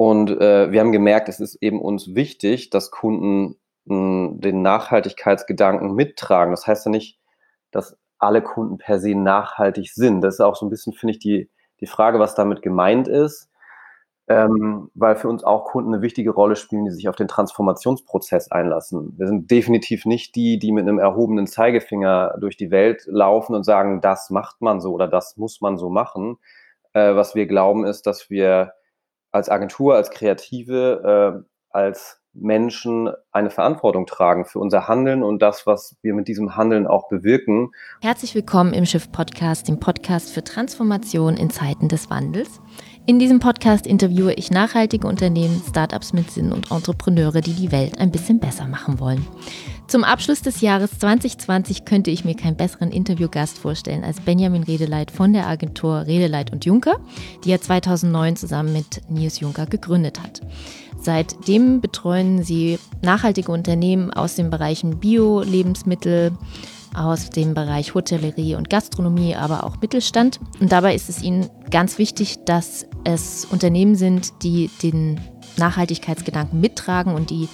Und äh, wir haben gemerkt, es ist eben uns wichtig, dass Kunden mh, den Nachhaltigkeitsgedanken mittragen. Das heißt ja nicht, dass alle Kunden per se nachhaltig sind. Das ist auch so ein bisschen, finde ich, die, die Frage, was damit gemeint ist ähm, weil für uns auch Kunden eine wichtige Rolle spielen, die sich auf den Transformationsprozess einlassen. Wir sind definitiv nicht die, die mit einem erhobenen Zeigefinger durch die Welt laufen und sagen, das macht man so oder das muss man so machen. Äh, was wir glauben ist, dass wir als Agentur, als Kreative, äh, als Menschen eine Verantwortung tragen für unser Handeln und das, was wir mit diesem Handeln auch bewirken. Herzlich willkommen im Schiff Podcast, dem Podcast für Transformation in Zeiten des Wandels. In diesem Podcast interviewe ich nachhaltige Unternehmen, Startups mit Sinn und Entrepreneure, die die Welt ein bisschen besser machen wollen. Zum Abschluss des Jahres 2020 könnte ich mir keinen besseren Interviewgast vorstellen als Benjamin Redeleit von der Agentur Redeleit und Juncker, die er 2009 zusammen mit Nils Juncker gegründet hat. Seitdem betreuen sie nachhaltige Unternehmen aus den Bereichen Bio, Lebensmittel, aus dem Bereich Hotellerie und Gastronomie, aber auch Mittelstand. Und dabei ist es ihnen ganz wichtig, dass es Unternehmen sind, die den Nachhaltigkeitsgedanken mittragen und die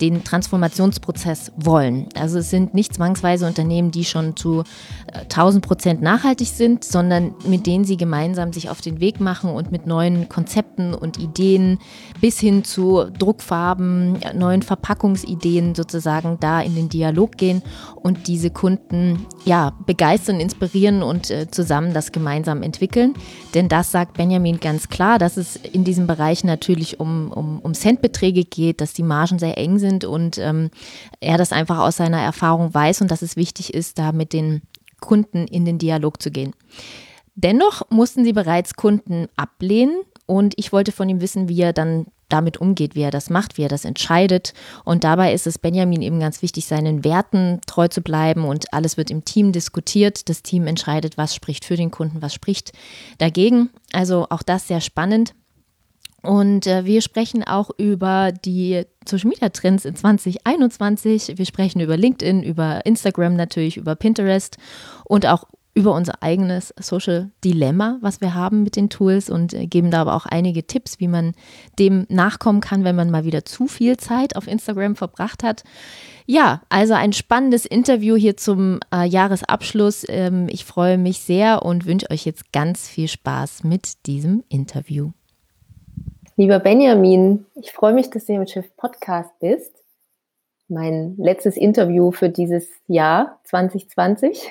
den Transformationsprozess wollen. Also es sind nicht zwangsweise Unternehmen, die schon zu 1000 äh, Prozent nachhaltig sind, sondern mit denen sie gemeinsam sich auf den Weg machen und mit neuen Konzepten und Ideen bis hin zu Druckfarben, neuen Verpackungsideen sozusagen da in den Dialog gehen und diese Kunden ja begeistern, inspirieren und äh, zusammen das gemeinsam entwickeln. Denn das sagt Benjamin ganz klar, dass es in diesem Bereich natürlich um, um, um Centbeträge geht, dass die Margen sehr eng sind sind und ähm, er das einfach aus seiner Erfahrung weiß und dass es wichtig ist, da mit den Kunden in den Dialog zu gehen. Dennoch mussten sie bereits Kunden ablehnen und ich wollte von ihm wissen, wie er dann damit umgeht, wie er das macht, wie er das entscheidet. Und dabei ist es Benjamin eben ganz wichtig, seinen Werten treu zu bleiben und alles wird im Team diskutiert. Das Team entscheidet, was spricht für den Kunden, was spricht dagegen. Also auch das sehr spannend. Und äh, wir sprechen auch über die Social Media Trends in 2021. Wir sprechen über LinkedIn, über Instagram natürlich, über Pinterest und auch über unser eigenes Social Dilemma, was wir haben mit den Tools und äh, geben da aber auch einige Tipps, wie man dem nachkommen kann, wenn man mal wieder zu viel Zeit auf Instagram verbracht hat. Ja, also ein spannendes Interview hier zum äh, Jahresabschluss. Ähm, ich freue mich sehr und wünsche euch jetzt ganz viel Spaß mit diesem Interview. Lieber Benjamin, ich freue mich, dass du hier mit Schiff Podcast bist. Mein letztes Interview für dieses Jahr 2020.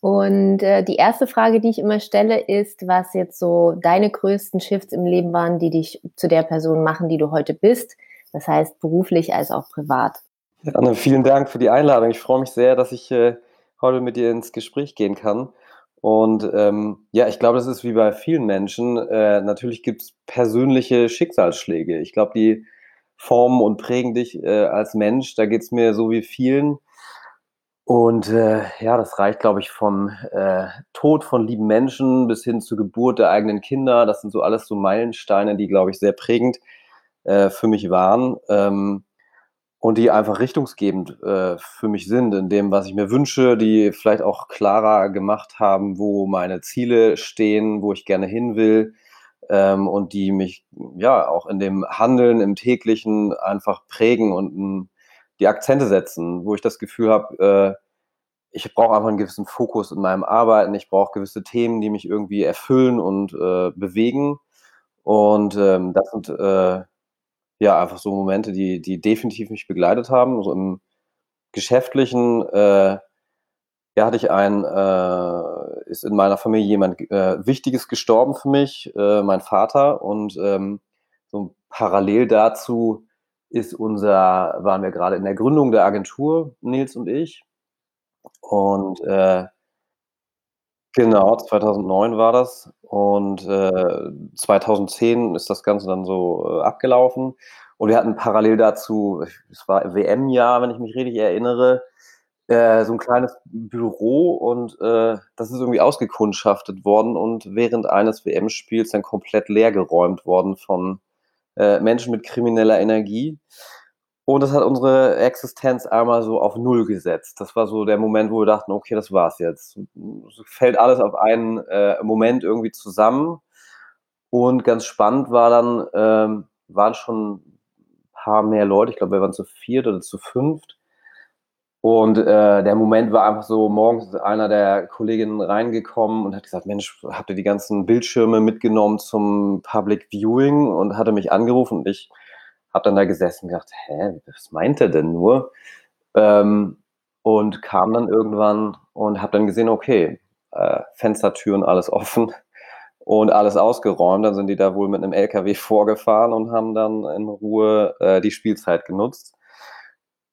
Und äh, die erste Frage, die ich immer stelle, ist, was jetzt so deine größten Shifts im Leben waren, die dich zu der Person machen, die du heute bist. Das heißt beruflich als auch privat. Ja, Anne, vielen Dank für die Einladung. Ich freue mich sehr, dass ich äh, heute mit dir ins Gespräch gehen kann. Und ähm, ja, ich glaube, das ist wie bei vielen Menschen. Äh, natürlich gibt es persönliche Schicksalsschläge. Ich glaube, die formen und prägen dich äh, als Mensch. Da geht es mir so wie vielen. Und äh, ja, das reicht, glaube ich, vom äh, Tod von lieben Menschen bis hin zur Geburt der eigenen Kinder. Das sind so alles so Meilensteine, die, glaube ich, sehr prägend äh, für mich waren. Ähm, und die einfach richtungsgebend äh, für mich sind in dem, was ich mir wünsche, die vielleicht auch klarer gemacht haben, wo meine Ziele stehen, wo ich gerne hin will ähm, und die mich ja auch in dem Handeln im täglichen einfach prägen und m, die Akzente setzen, wo ich das Gefühl habe, äh, ich brauche einfach einen gewissen Fokus in meinem Arbeiten, ich brauche gewisse Themen, die mich irgendwie erfüllen und äh, bewegen. Und ähm, das sind äh, ja, einfach so Momente, die die definitiv mich begleitet haben. So im Geschäftlichen, äh, ja, hatte ich ein äh, ist in meiner Familie jemand, äh, Wichtiges gestorben für mich, äh, mein Vater und, ähm, so parallel dazu ist unser waren wir gerade in der Gründung der Agentur, Nils und ich. Und, äh Genau, 2009 war das. Und, äh, 2010 ist das Ganze dann so, äh, abgelaufen. Und wir hatten parallel dazu es war WM-Jahr, wenn ich mich richtig erinnere, äh, so 'n kleines Büro. Und, äh, das ist irgendwie ausgekundschaftet worden. Und während eines WM-Spiels dann komplett leergeräumt worden von, äh, Menschen mit krimineller Energie. Und das hat unsere Existenz einmal so auf Null gesetzt. Das war so der Moment, wo wir dachten: „Okay, das war's jetzt.“ Es fällt alles auf einen, äh, Moment irgendwie zusammen. Und ganz spannend war dann, ähm, waren schon ein paar mehr Leute, ich glaube, wir waren zu viert oder zu fünft. Und äh, der Moment war einfach so, morgens ist einer der Kolleginnen reingekommen und hat gesagt, Mensch, habt ihr die ganzen Bildschirme mitgenommen zum Public Viewing? Und hatte mich angerufen und ich habe dann da gesessen und gedacht, hä, was meint er denn nur? Ähm, und kam dann irgendwann und habe dann gesehen, okay, äh, Fenstertüren alles offen und alles ausgeräumt. Dann sind die da wohl mit einem LKW vorgefahren und haben dann in Ruhe äh, die Spielzeit genutzt.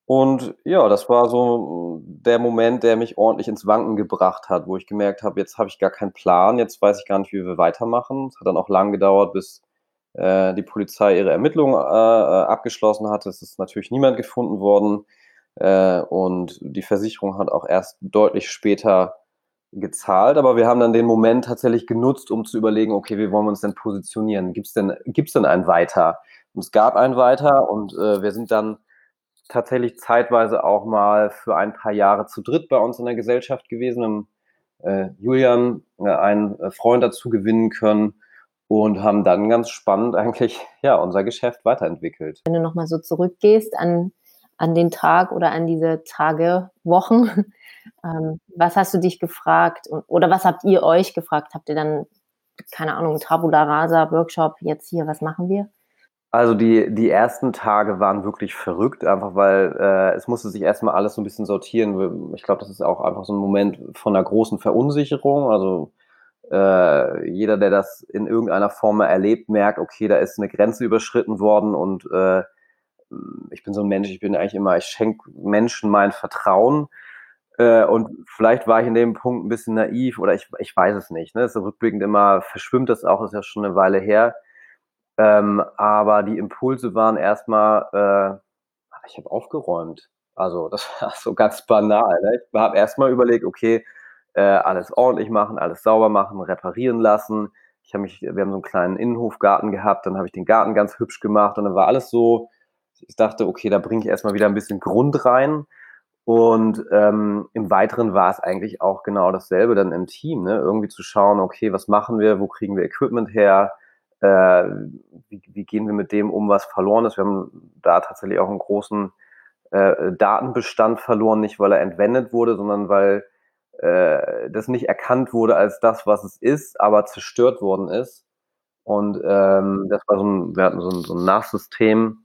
Und ja, das war so der Moment, der mich ordentlich ins Wanken gebracht hat, wo ich gemerkt habe, jetzt habe ich gar keinen Plan, jetzt weiß ich gar nicht, wie wir weitermachen. Es hat dann auch lang gedauert, bis äh, die Polizei ihre Ermittlungen äh, äh abgeschlossen hat. Es ist natürlich niemand gefunden worden. Äh, und die Versicherung hat auch erst deutlich später gezahlt, aber wir haben dann den Moment tatsächlich genutzt, um zu überlegen, okay, wie wollen wir uns denn positionieren? Gibt es denn, gibt's denn ein Weiter? Und es gab ein Weiter und äh, wir sind dann tatsächlich zeitweise auch mal für ein paar Jahre zu dritt bei uns in der Gesellschaft gewesen. Haben äh, Julian, äh, einen äh, Freund dazu gewinnen können und haben dann ganz spannend eigentlich ja unser Geschäft weiterentwickelt. Wenn du nochmal so zurückgehst an, an den Tag oder an diese Tage, Wochen, ähm, was hast du dich gefragt oder was habt ihr euch gefragt? Habt ihr dann, keine Ahnung, Tabula Rasa, Workshop, jetzt hier, was machen wir? Also die, die ersten Tage waren wirklich verrückt, einfach weil äh, es musste sich erstmal alles so ein bisschen sortieren. Ich glaube, das ist auch einfach so ein Moment von einer großen Verunsicherung. Also äh, jeder, der das in irgendeiner Form erlebt, merkt, okay, da ist eine Grenze überschritten worden und äh, ich bin so ein Mensch, ich bin eigentlich immer, ich schenke Menschen mein Vertrauen. Äh, und vielleicht war ich in dem Punkt ein bisschen naiv oder ich, ich weiß es nicht. Ne? So rückblickend immer verschwimmt das auch, ist ja schon eine Weile her. Ähm, aber die Impulse waren erstmal, äh, ich habe aufgeräumt. Also das war so ganz banal. Ne? Ich habe erstmal überlegt, okay, äh, alles ordentlich machen, alles sauber machen, reparieren lassen. Ich habe mich, wir haben so einen kleinen Innenhofgarten gehabt, dann habe ich den Garten ganz hübsch gemacht und dann war alles so, ich dachte, okay, da bringe ich erstmal wieder ein bisschen Grund rein. Und ähm, im Weiteren war es eigentlich auch genau dasselbe dann im Team, ne? irgendwie zu schauen, okay, was machen wir, wo kriegen wir Equipment her, äh, wie, wie, gehen wir mit dem um, was verloren ist. Wir haben da tatsächlich auch einen großen äh, Datenbestand verloren, nicht weil er entwendet wurde, sondern weil äh, das nicht erkannt wurde als das, was es ist, aber zerstört worden ist. Und ähm, das war so ein, wir hatten so ein, so ein NAS-System,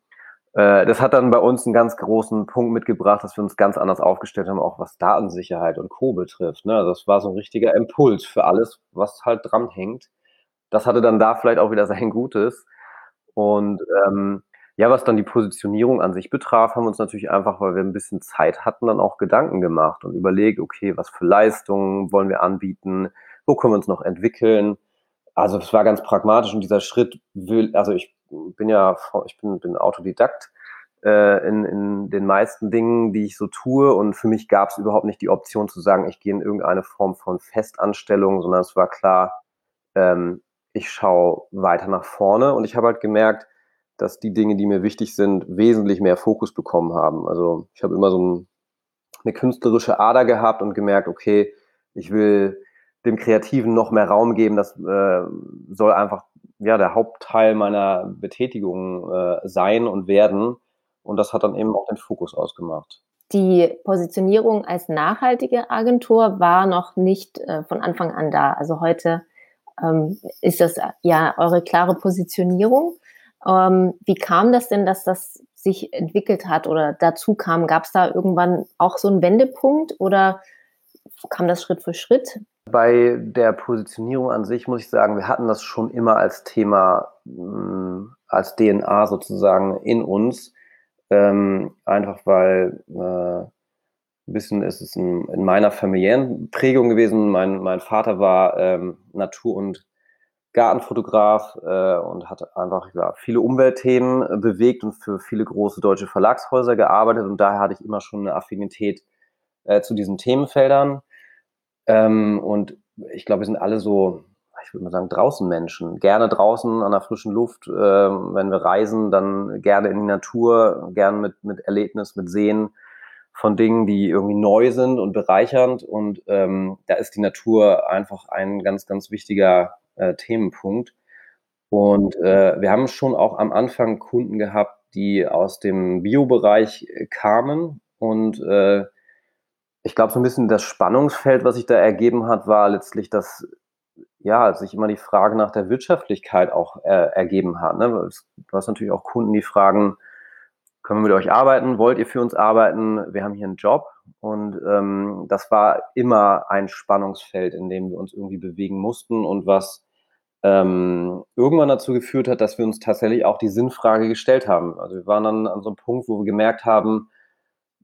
äh, das hat dann bei uns einen ganz großen Punkt mitgebracht, dass wir uns ganz anders aufgestellt haben, auch was Datensicherheit und Co. betrifft. Ne? Also das war so ein richtiger Impuls für alles, was halt dran hängt. Das hatte dann da vielleicht auch wieder sein Gutes. Und ähm, ja, was dann die Positionierung an sich betraf, haben wir uns natürlich einfach, weil wir ein bisschen Zeit hatten, dann auch Gedanken gemacht und überlegt, okay, was für Leistungen wollen wir anbieten, wo können wir uns noch entwickeln. Also es war ganz pragmatisch und dieser Schritt will, also ich bin ja, ich bin, bin Autodidakt äh, in, in den meisten Dingen, die ich so tue. Und für mich gab es überhaupt nicht die Option zu sagen, ich gehe in irgendeine Form von Festanstellung, sondern es war klar, ähm, ich schaue weiter nach vorne. Und ich habe halt gemerkt, dass die Dinge, die mir wichtig sind, wesentlich mehr Fokus bekommen haben. Also ich habe immer so ein, eine künstlerische Ader gehabt und gemerkt, okay, ich will dem Kreativen noch mehr Raum geben. Das äh, soll einfach ja, der Hauptteil meiner Betätigung äh, sein und werden. Und das hat dann eben auch den Fokus ausgemacht. Die Positionierung als nachhaltige Agentur war noch nicht äh, von Anfang an da. Also heute ähm, ist das ja eure klare Positionierung. Ähm, wie kam das denn, dass das sich entwickelt hat oder dazu kam? Gab es da irgendwann auch so einen Wendepunkt oder kam das Schritt für Schritt? Bei der Positionierung an sich muss ich sagen, wir hatten das schon immer als Thema, mm, als DNA sozusagen in uns. Ähm, einfach weil äh, ein bisschen ist es in, in, meiner familiären Prägung gewesen. Mein, mein Vater war ähm, Natur- und Gartenfotograf äh, und hat einfach ja, viele Umweltthemen bewegt und für viele große deutsche Verlagshäuser gearbeitet. Und daher hatte ich immer schon eine Affinität äh, zu diesen Themenfeldern. Ähm, und ich glaube, wir sind alle so, ich würde mal sagen, draußen Menschen. Gerne draußen an der frischen Luft. Äh, wenn wir reisen, dann gerne in die Natur, gerne mit, mit Erlebnis, mit Sehen von Dingen, die irgendwie neu sind und bereichernd. Und ähm, da ist die Natur einfach ein ganz, ganz wichtiger äh, Themenpunkt. Und, äh, wir haben schon auch am Anfang Kunden gehabt, die aus dem Bio-Bereich, äh, kamen und, äh, ich glaube, so 'n bisschen das Spannungsfeld, was sich da ergeben hat, war letztlich, dass, ja, sich immer die Frage nach der Wirtschaftlichkeit auch, äh, ergeben hat, ne? Du hast natürlich auch Kunden, die fragen: „Können wir mit euch arbeiten? Wollt ihr für uns arbeiten? Wir haben hier 'n Job.“ Und, ähm, das war immer ein Spannungsfeld, in dem wir uns irgendwie bewegen mussten und was, ähm, irgendwann dazu geführt hat, dass wir uns tatsächlich auch die Sinnfrage gestellt haben. Also, wir waren dann an so 'nem Punkt, wo wir gemerkt haben,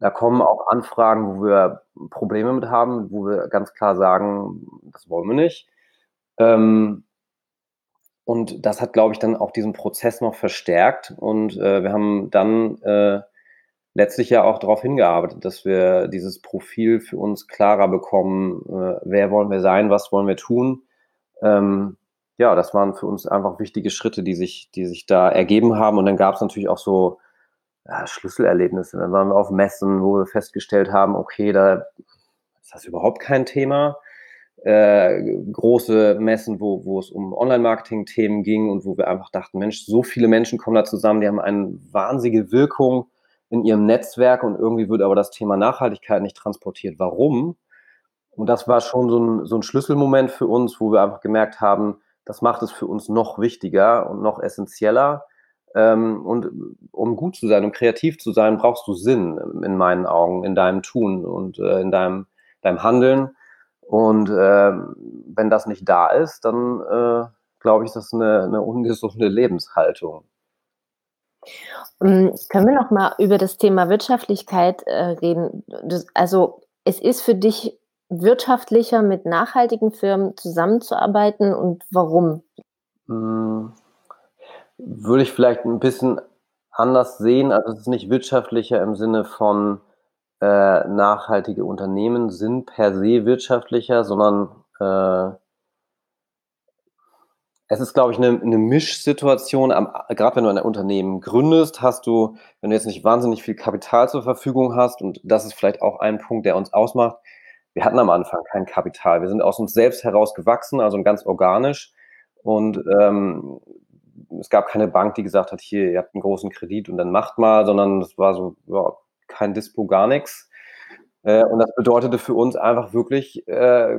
da kommen auch Anfragen, wo wir Probleme mit haben, wo wir ganz klar sagen: „Das wollen wir nicht.“ Ähm und das hat, glaube ich, dann auch diesen Prozess noch verstärkt und, äh, wir haben dann, äh, letztlich ja auch darauf hingearbeitet, dass wir dieses Profil für uns klarer bekommen, äh, wer wollen wir sein, was wollen wir tun? Ähm, ja, das waren für uns einfach wichtige Schritte, die sich die sich da ergeben haben und dann gab's natürlich auch so, ja, Schlüsselerlebnisse. Dann waren wir auf Messen, wo wir festgestellt haben: „Okay, da ist das überhaupt kein Thema.“ Äh, große Messen, wo wo es um Online-Marketing-Themen ging und wo wir einfach dachten: „Mensch, so viele Menschen kommen da zusammen, die haben eine wahnsinnige Wirkung in ihrem Netzwerk und irgendwie wird aber das Thema Nachhaltigkeit nicht transportiert. Warum?“ Und das war schon so 'n so 'n Schlüsselmoment für uns, wo wir einfach gemerkt haben, das macht es für uns noch wichtiger und noch essenzieller. Ähm, und um gut zu sein, um kreativ zu sein, brauchst du Sinn in meinen Augen, in deinem Tun und, äh, in deinem deinem Handeln. Und, ähm, wenn das nicht da ist, dann, äh, glaube ich, ist das 'ne 'ne ungesunde Lebenshaltung. Hm, können wir noch mal über das Thema Wirtschaftlichkeit, äh, reden? Das also, es ist für dich wirtschaftlicher, mit nachhaltigen Firmen zusammenzuarbeiten und warum? Hm, würde ich vielleicht 'n bisschen anders sehen. Also, es ist nicht wirtschaftlicher im Sinne von, äh, nachhaltige Unternehmen sind per se wirtschaftlicher, sondern, äh es ist, glaube ich, 'ne 'ne Mischsituation. Grad wenn du ein Unternehmen gründest, hast du wenn du jetzt nicht wahnsinnig viel Kapital zur Verfügung hast und das ist vielleicht auch ein Punkt, der uns ausmacht. Wir hatten am Anfang kein Kapital. Wir sind aus uns selbst heraus gewachsen, also ganz organisch und, ähm, es gab keine Bank, die gesagt hat: „Hier, ihr habt 'n großen Kredit und dann macht mal“, sondern das war so, ja, kein Dispo, gar nix. Äh, und das bedeutete für uns einfach wirklich, äh,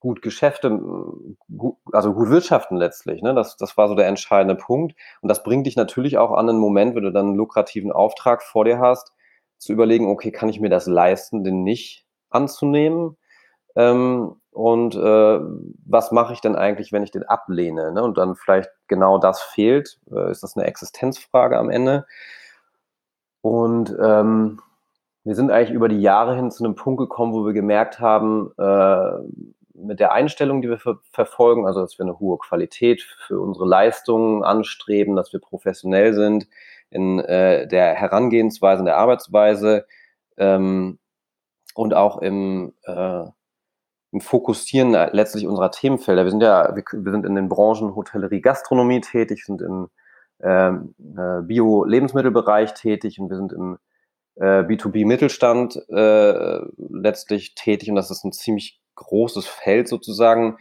gut Geschäfte hm, gu also, gut wirtschaften letztlich, ne? Das das war so der entscheidende Punkt. Und das bringt dich natürlich auch an 'nen Moment, wenn du dann 'n lukrativen Auftrag vor dir hast, zu überlegen: „Okay, kann ich mir das leisten, den nicht anzunehmen? Ähm, und, äh, was mache ich denn eigentlich, wenn ich den ablehne“, ne? Und dann vielleicht genau das fehlt, äh, ist das 'ne Existenzfrage am Ende. Und, ähm, wir sind eigentlich über die Jahre hin zu 'nem Punkt gekommen, wo wir gemerkt haben, äh, mit der Einstellung, die wir ver verfolgen, also, dass wir 'ne hohe Qualität für unsere Leistungen anstreben, dass wir professionell sind in, äh, der Herangehensweise, in der Arbeitsweise, ähm, und auch im, äh im Fokussieren letztlich unserer Themenfelder. Wir sind ja wir wir sind in den Branchen Hotellerie, Gastronomie tätig, sind im, ähm, äh, Bio-Lebensmittelbereich tätig und wir sind im, äh, B2B-Mittelstand, äh, letztlich tätig und das ist 'n ziemlich großes Feld sozusagen.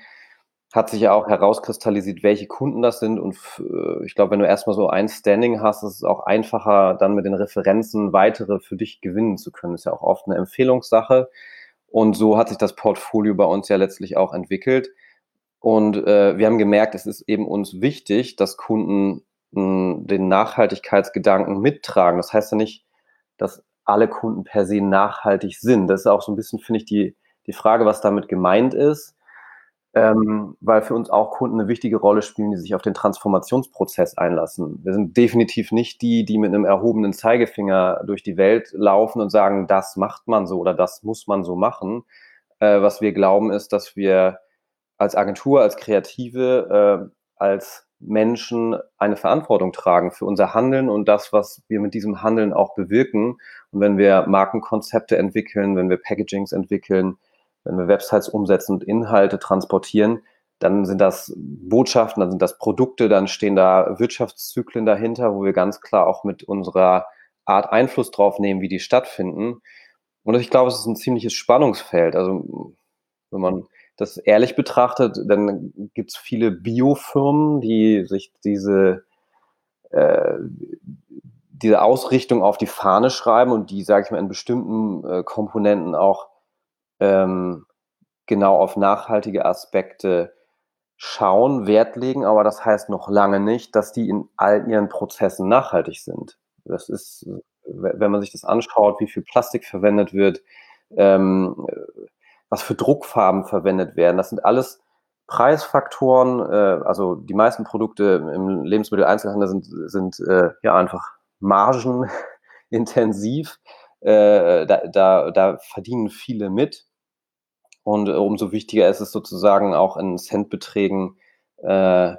Hat sich ja auch herauskristallisiert, welche Kunden das sind und äh, ich glaube, wenn du erst mal so ein Standing hast, ist es auch einfacher, dann mit den Referenzen weitere für dich gewinnen zu können. Ist ja auch oft 'ne Empfehlungssache. Und so hat sich das Portfolio bei uns ja letztlich auch entwickelt. Und, äh, wir haben gemerkt, es ist eben uns wichtig, dass Kunden, hm, den Nachhaltigkeitsgedanken mittragen. Das heißt ja nicht, dass alle Kunden per se nachhaltig sind. Das ist auch so 'n bisschen, finde ich, die die Frage, was damit gemeint ist, ähm, weil für uns auch Kunden 'ne wichtige Rolle spielen, die sich auf den Transformationsprozess einlassen. Wir sind definitiv nicht die, die mit 'nem erhobenen Zeigefinger durch die Welt laufen und sagen: „Das macht man so oder das muss man so machen.“ Äh, was wir glauben, ist, dass wir als Agentur, als Kreative, äh, als Menschen eine Verantwortung tragen für unser Handeln und das, was wir mit diesem Handeln auch bewirken. Und wenn wir Markenkonzepte entwickeln, wenn wir Packagings entwickeln, wenn wir Websites umsetzen und Inhalte transportieren, dann sind das Botschaften, dann sind das Produkte, dann stehen da Wirtschaftszyklen dahinter, wo wir ganz klar auch mit unserer Art Einfluss drauf nehmen, wie die stattfinden. Und ich glaube, es ist 'n ziemliches Spannungsfeld. Also, wenn man das ehrlich betrachtet, dann gibt es viele Biofirmen, die sich diese, äh, diese Ausrichtung auf die Fahne schreiben und die, sage ich mal, in bestimmten äh, Komponenten auch ähm, genau auf nachhaltige Aspekte schauen, Wert legen, aber das heißt noch lange nicht, dass die in all ihren Prozessen nachhaltig sind. Das ist, wenn man sich das anschaut, wie viel Plastik verwendet wird, ähm, was für Druckfarben verwendet werden, das sind alles Preisfaktoren. Äh, also die meisten Produkte im Lebensmitteleinzelhandel sind, sind äh, ja einfach margenintensiv. Äh, da, da, da verdienen viele mit. Und umso wichtiger ist es sozusagen auch in Centbeträgen äh,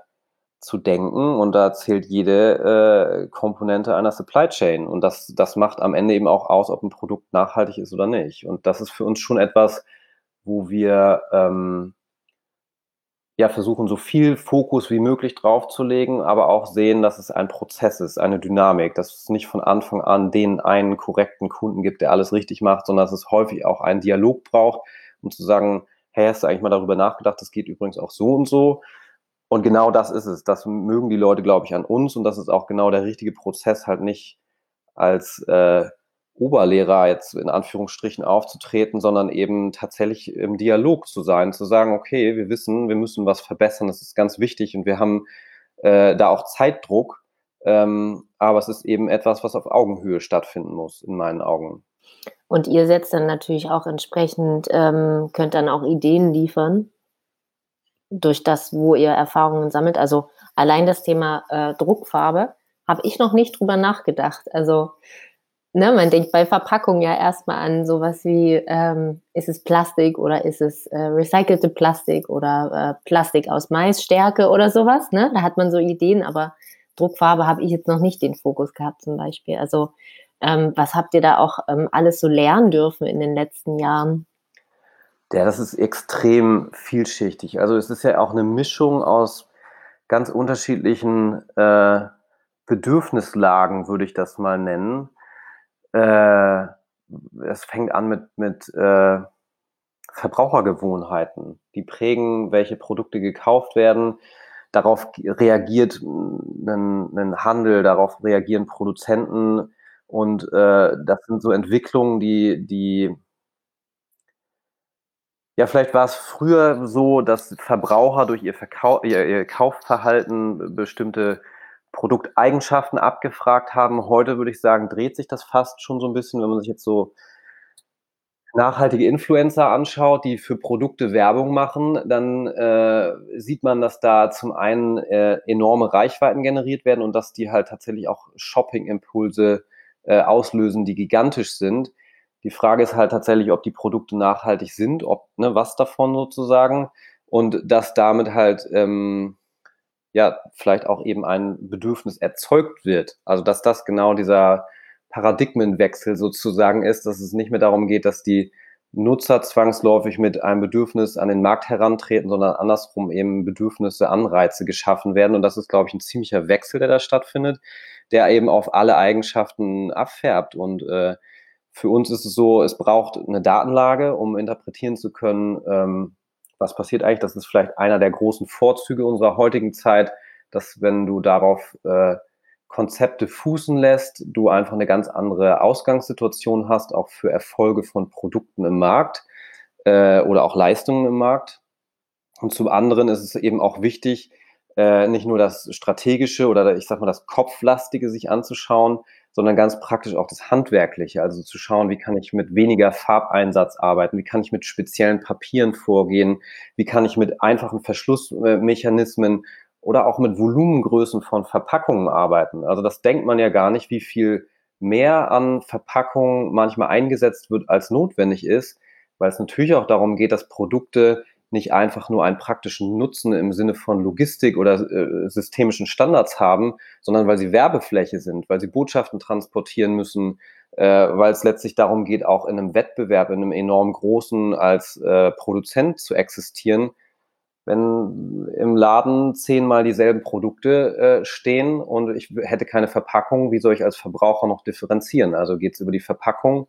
zu denken. Und da zählt jede äh, Komponente einer Supply Chain. Und das, das macht am Ende eben auch aus, ob ein Produkt nachhaltig ist oder nicht. Und das ist für uns schon etwas, wo wir ähm, ja versuchen, so viel Fokus wie möglich draufzulegen, aber auch sehen, dass es ein Prozess ist, eine Dynamik, dass es nicht von Anfang an den einen korrekten Kunden gibt, der alles richtig macht, sondern dass es häufig auch einen Dialog braucht, um zu sagen, hey, hast du eigentlich mal darüber nachgedacht, das geht übrigens auch so und so. Und genau das ist es. Das mögen die Leute, glaube ich, an uns und das ist auch genau der richtige Prozess, halt nicht als äh, Oberlehrer jetzt in Anführungsstrichen aufzutreten, sondern eben tatsächlich im Dialog zu sein, zu sagen, okay, wir wissen, wir müssen was verbessern, das ist ganz wichtig und wir haben äh, da auch Zeitdruck, ähm, aber es ist eben etwas, was auf Augenhöhe stattfinden muss, in meinen Augen. Und ihr setzt dann natürlich auch entsprechend, ähm, könnt dann auch Ideen liefern durch das, wo ihr Erfahrungen sammelt. Also allein das Thema äh, Druckfarbe habe ich noch nicht drüber nachgedacht. Also ne, man denkt bei Verpackung ja erstmal an sowas wie, ähm, ist es Plastik oder ist es äh, recycelte Plastik oder äh, Plastik aus Maisstärke oder sowas. Ne? Da hat man so Ideen, aber Druckfarbe habe ich jetzt noch nicht den Fokus gehabt zum Beispiel. Also ähm, was habt ihr da auch ähm, alles so lernen dürfen in den letzten Jahren? Ja, das ist extrem vielschichtig. Also es ist ja auch eine Mischung aus ganz unterschiedlichen äh, Bedürfnislagen, würde ich das mal nennen. Äh, es fängt an mit, mit äh, Verbrauchergewohnheiten. Die prägen, welche Produkte gekauft werden. Darauf reagiert ein, ein Handel, darauf reagieren Produzenten. Und äh, das sind so Entwicklungen, die, die ja, vielleicht war es früher so, dass Verbraucher durch ihr, Verkau ihr, ihr Kaufverhalten bestimmte Produkteigenschaften abgefragt haben. Heute würde ich sagen, dreht sich das fast schon so ein bisschen, wenn man sich jetzt so nachhaltige Influencer anschaut, die für Produkte Werbung machen, dann äh, sieht man, dass da zum einen äh, enorme Reichweiten generiert werden und dass die halt tatsächlich auch Shopping-Impulse äh, auslösen, die gigantisch sind. Die Frage ist halt tatsächlich, ob die Produkte nachhaltig sind, ob ne, was davon sozusagen und dass damit halt ähm, ja, vielleicht auch eben ein Bedürfnis erzeugt wird. Also dass das genau dieser Paradigmenwechsel sozusagen ist, dass es nicht mehr darum geht, dass die Nutzer zwangsläufig mit einem Bedürfnis an den Markt herantreten, sondern andersrum eben Bedürfnisse, Anreize geschaffen werden. Und das ist, glaube ich, ein ziemlicher Wechsel, der da stattfindet, der eben auf alle Eigenschaften abfärbt. Und äh, für uns ist es so, es braucht eine Datenlage, um interpretieren zu können, ähm, was passiert eigentlich? Das ist vielleicht einer der großen Vorzüge unserer heutigen Zeit, dass wenn du darauf äh, Konzepte fußen lässt, du einfach eine ganz andere Ausgangssituation hast, auch für Erfolge von Produkten im Markt äh, oder auch Leistungen im Markt. Und zum anderen ist es eben auch wichtig, äh, nicht nur das Strategische oder ich sag mal das Kopflastige sich anzuschauen, sondern ganz praktisch auch das Handwerkliche, also zu schauen, wie kann ich mit weniger Farbeinsatz arbeiten, wie kann ich mit speziellen Papieren vorgehen, wie kann ich mit einfachen Verschlussmechanismen oder auch mit Volumengrößen von Verpackungen arbeiten. Also das denkt man ja gar nicht, wie viel mehr an Verpackungen manchmal eingesetzt wird, als notwendig ist, weil es natürlich auch darum geht, dass Produkte nicht einfach nur einen praktischen Nutzen im Sinne von Logistik oder äh, systemischen Standards haben, sondern weil sie Werbefläche sind, weil sie Botschaften transportieren müssen, äh, weil es letztlich darum geht, auch in einem Wettbewerb, in einem enorm großen als äh, Produzent zu existieren. Wenn im Laden zehnmal dieselben Produkte äh, stehen und ich hätte keine Verpackung, wie soll ich als Verbraucher noch differenzieren? Also geht es über die Verpackung.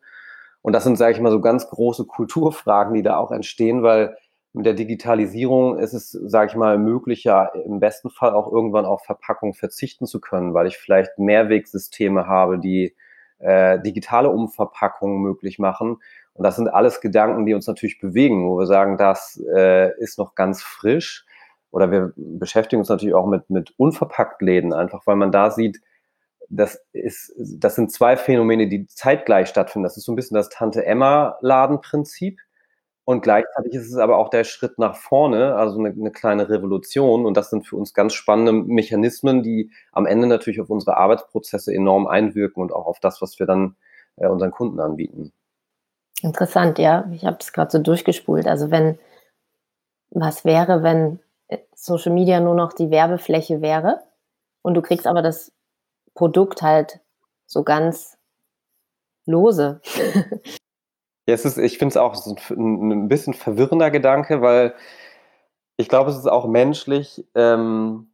Und das sind, sage ich mal, so ganz große Kulturfragen, die da auch entstehen, weil mit der Digitalisierung ist es, sage ich mal, möglich, ja im besten Fall auch irgendwann auf Verpackung verzichten zu können, weil ich vielleicht Mehrwegsysteme habe, die äh, digitale Umverpackungen möglich machen. Und das sind alles Gedanken, die uns natürlich bewegen, wo wir sagen, das äh, ist noch ganz frisch. Oder wir beschäftigen uns natürlich auch mit, mit Unverpacktläden, einfach weil man da sieht, das, ist, das sind zwei Phänomene, die zeitgleich stattfinden. Das ist so ein bisschen das Tante-Emma-Ladenprinzip. Und gleichzeitig ist es aber auch der Schritt nach vorne, also eine, eine, kleine Revolution. Und das sind für uns ganz spannende Mechanismen, die am Ende natürlich auf unsere Arbeitsprozesse enorm einwirken und auch auf das, was wir dann äh, unseren Kunden anbieten. Interessant, ja. Ich habe es gerade so durchgespult. Also wenn, was wäre, wenn Social Media nur noch die Werbefläche wäre und du kriegst aber das Produkt halt so ganz lose. Ja, es ist, ich finde es auch so ein, ein, bisschen verwirrender Gedanke, weil ich glaube, es ist auch menschlich, ähm,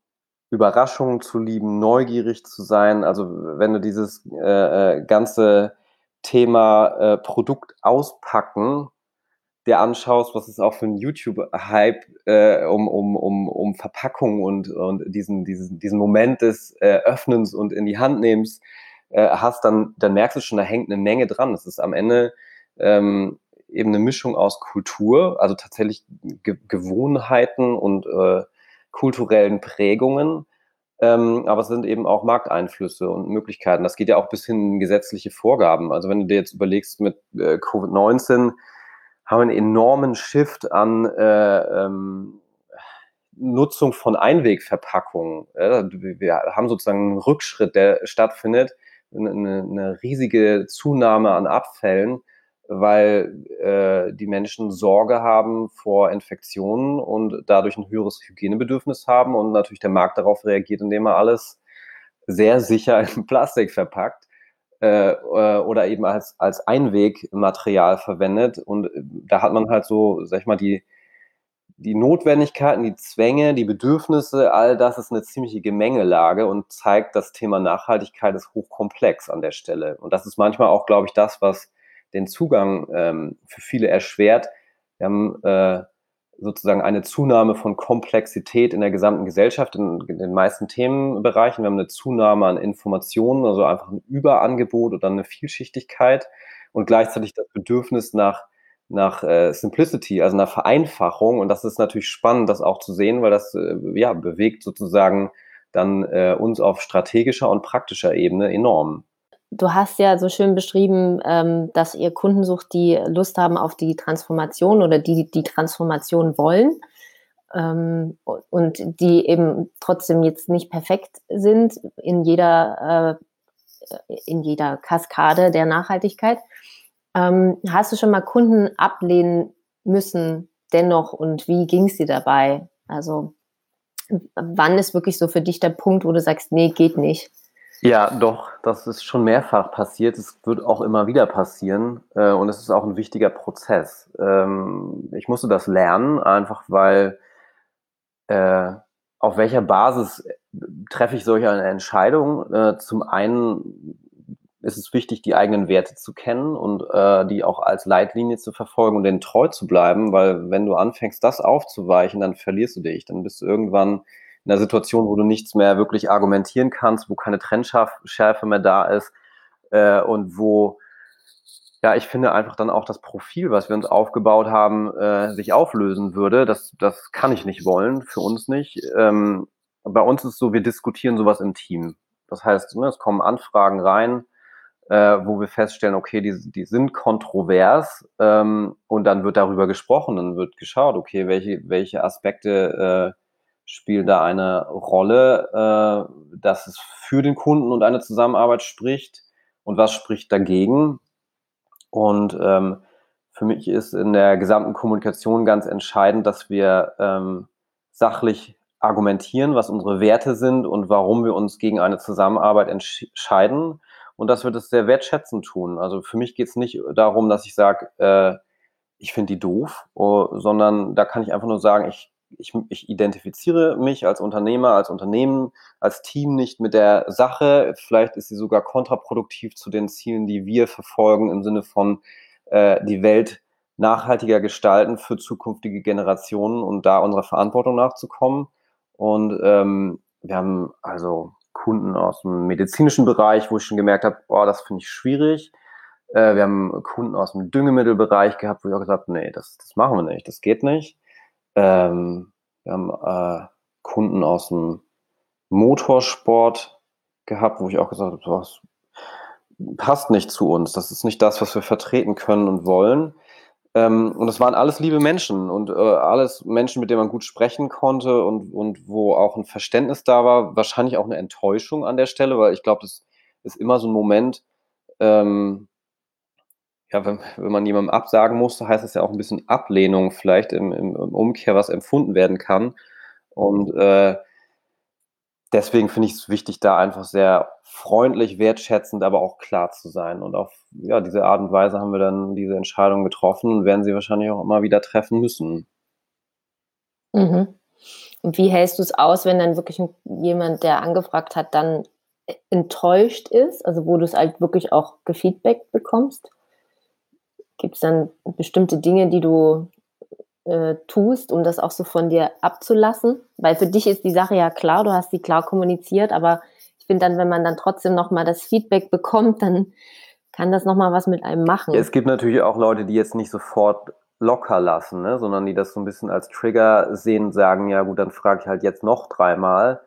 Überraschungen zu lieben, neugierig zu sein. Also wenn du dieses äh, äh ganze Thema äh, Produkt auspacken dir anschaust, was es auch für ein YouTube-Hype äh, um, um, um, um Verpackung und, und diesen, diesen, diesen Moment des äh, Öffnens und in die Hand nehmens äh, hast, dann, dann merkst du schon, da hängt eine Menge dran. Es ist am Ende ähm, eben eine Mischung aus Kultur, also tatsächlich Ge Gewohnheiten und äh, kulturellen Prägungen. Ähm, aber es sind eben auch Markteinflüsse und Möglichkeiten. Das geht ja auch bis hin in gesetzliche Vorgaben. Also wenn du dir jetzt überlegst mit äh, Covid-19, haben wir einen enormen Shift an äh, ähm, Nutzung von Einwegverpackungen. Ja, wir haben sozusagen einen Rückschritt, der stattfindet, eine, eine riesige Zunahme an Abfällen weil äh, die Menschen Sorge haben vor Infektionen und dadurch ein höheres Hygienebedürfnis haben und natürlich der Markt darauf reagiert, indem er alles sehr sicher in Plastik verpackt äh, äh, oder eben als, als Einwegmaterial verwendet. Und äh, da hat man halt so, sag ich mal, die, die Notwendigkeiten, die Zwänge, die Bedürfnisse, all das ist eine ziemliche Gemengelage und zeigt, das Thema Nachhaltigkeit ist hochkomplex an der Stelle. Und das ist manchmal auch, glaube ich, das, was den Zugang ähm, für viele erschwert. Wir haben äh, sozusagen eine Zunahme von Komplexität in der gesamten Gesellschaft, in, in, den meisten Themenbereichen. Wir haben eine Zunahme an Informationen, also einfach ein Überangebot oder eine Vielschichtigkeit und gleichzeitig das Bedürfnis nach, nach äh, Simplicity, also einer Vereinfachung. Und das ist natürlich spannend, das auch zu sehen, weil das äh, ja, bewegt sozusagen dann äh, uns auf strategischer und praktischer Ebene enorm. Du hast ja so schön beschrieben, ähm, dass ihr Kunden sucht, die Lust haben auf die Transformation oder die die Transformation wollen ähm, und die eben trotzdem jetzt nicht perfekt sind in jeder, äh, in jeder Kaskade der Nachhaltigkeit. Ähm, hast du schon mal Kunden ablehnen müssen dennoch und wie ging es dir dabei? Also wann ist wirklich so für dich der Punkt, wo du sagst, nee, geht nicht? Ja, doch, das ist schon mehrfach passiert. Es wird auch immer wieder passieren äh, und es ist auch ein wichtiger Prozess. Ähm, ich musste das lernen, einfach weil äh, auf welcher Basis äh, treffe ich solche eine Entscheidung? Äh, zum einen ist es wichtig, die eigenen Werte zu kennen und äh, die auch als Leitlinie zu verfolgen und denen treu zu bleiben, weil wenn du anfängst, das aufzuweichen, dann verlierst du dich. Dann bist du irgendwann in einer Situation, wo du nichts mehr wirklich argumentieren kannst, wo keine Trennschärfe mehr da ist äh, und wo, ja, ich finde einfach dann auch das Profil, was wir uns aufgebaut haben, äh, sich auflösen würde. Das, das kann ich nicht wollen, für uns nicht. Ähm, bei uns ist so, wir diskutieren sowas im Team. Das heißt, ne, es kommen Anfragen rein, äh, wo wir feststellen, okay, die, die sind kontrovers ähm, und dann wird darüber gesprochen, dann wird geschaut, okay, welche, welche Aspekte äh, spielen da eine Rolle, äh, dass es für den Kunden und eine Zusammenarbeit spricht und was spricht dagegen. Und ähm, für mich ist in der gesamten Kommunikation ganz entscheidend, dass wir ähm, sachlich argumentieren, was unsere Werte sind und warum wir uns gegen eine Zusammenarbeit entscheiden und dass wir das sehr wertschätzend tun. Also für mich geht es nicht darum, dass ich sage, äh, ich finde die doof, oh, sondern da kann ich einfach nur sagen, ich ich, ich identifiziere mich als Unternehmer, als Unternehmen, als Team nicht mit der Sache. Vielleicht ist sie sogar kontraproduktiv zu den Zielen, die wir verfolgen, im Sinne von äh, die Welt nachhaltiger gestalten für zukünftige Generationen und da unserer Verantwortung nachzukommen. Und ähm, wir haben also Kunden aus dem medizinischen Bereich, wo ich schon gemerkt habe, boah, das finde ich schwierig. Äh, wir haben Kunden aus dem Düngemittelbereich gehabt, wo ich auch gesagt habe, nee, das, das machen wir nicht, das geht nicht. Ähm, wir haben äh, Kunden aus dem Motorsport gehabt, wo ich auch gesagt habe, das passt nicht zu uns. Das ist nicht das, was wir vertreten können und wollen. Ähm, und es waren alles liebe Menschen und äh, alles Menschen, mit denen man gut sprechen konnte und, und wo auch ein Verständnis da war. Wahrscheinlich auch eine Enttäuschung an der Stelle, weil ich glaube, das ist immer so ein Moment, ähm, ja, wenn, wenn man jemandem absagen muss, heißt das ja auch ein bisschen Ablehnung vielleicht im, im, im Umkehr, was empfunden werden kann. Und äh, deswegen finde ich es wichtig, da einfach sehr freundlich, wertschätzend, aber auch klar zu sein. Und auf ja, diese Art und Weise haben wir dann diese Entscheidung getroffen und werden sie wahrscheinlich auch immer wieder treffen müssen. Mhm. Und wie hältst du es aus, wenn dann wirklich jemand, der angefragt hat, dann enttäuscht ist? Also wo du es halt wirklich auch gefeedback bekommst? Gibt es dann bestimmte Dinge, die du äh, tust, um das auch so von dir abzulassen? Weil für dich ist die Sache ja klar, du hast sie klar kommuniziert, aber ich finde dann, wenn man dann trotzdem nochmal das Feedback bekommt, dann kann das nochmal was mit einem machen. Es gibt natürlich auch Leute, die jetzt nicht sofort locker lassen, ne? sondern die das so ein bisschen als Trigger sehen, sagen, ja gut, dann frage ich halt jetzt noch dreimal.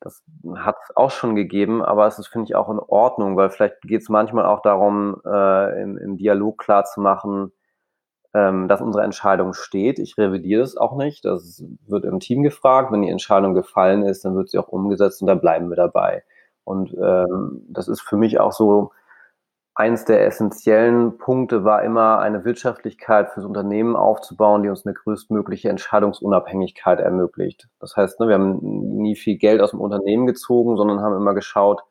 Das hat es auch schon gegeben, aber es ist, finde ich, auch in Ordnung, weil vielleicht geht es manchmal auch darum, äh, im, im Dialog klarzumachen, ähm, dass unsere Entscheidung steht. Ich revidiere es auch nicht. Das wird im Team gefragt. Wenn die Entscheidung gefallen ist, dann wird sie auch umgesetzt und da bleiben wir dabei. Und ähm, das ist für mich auch so, eins der essentiellen Punkte war immer, eine Wirtschaftlichkeit fürs Unternehmen aufzubauen, die uns eine größtmögliche Entscheidungsunabhängigkeit ermöglicht. Das heißt, ne, wir haben nie viel Geld aus dem Unternehmen gezogen, sondern haben immer geschaut,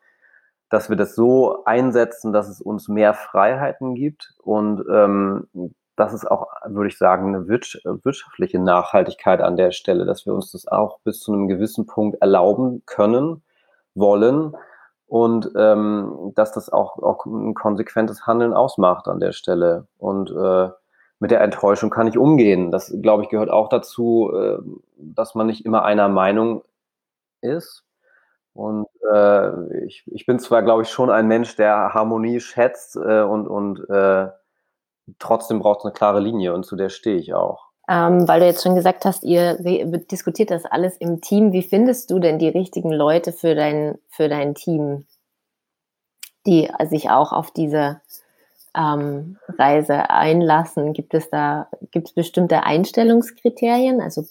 dass wir das so einsetzen, dass es uns mehr Freiheiten gibt und ähm, das ist auch, würde ich sagen, eine wirtschaftliche Nachhaltigkeit an der Stelle, dass wir uns das auch bis zu einem gewissen Punkt erlauben können, wollen und ähm, dass das auch, auch ein konsequentes Handeln ausmacht an der Stelle. Und äh, mit der Enttäuschung kann ich umgehen. Das, glaube ich, gehört auch dazu, äh, dass man nicht immer einer Meinung ist. Und äh, ich, ich bin zwar, glaube ich, schon ein Mensch, der Harmonie schätzt äh, und, und äh, trotzdem braucht es eine klare Linie und zu der stehe ich auch. Ähm, weil du jetzt schon gesagt hast, ihr diskutiert das alles im Team. Wie findest du denn die richtigen Leute für dein, für dein Team, die sich auch auf diese ähm, Reise einlassen? Gibt es da gibt es bestimmte Einstellungskriterien? Also,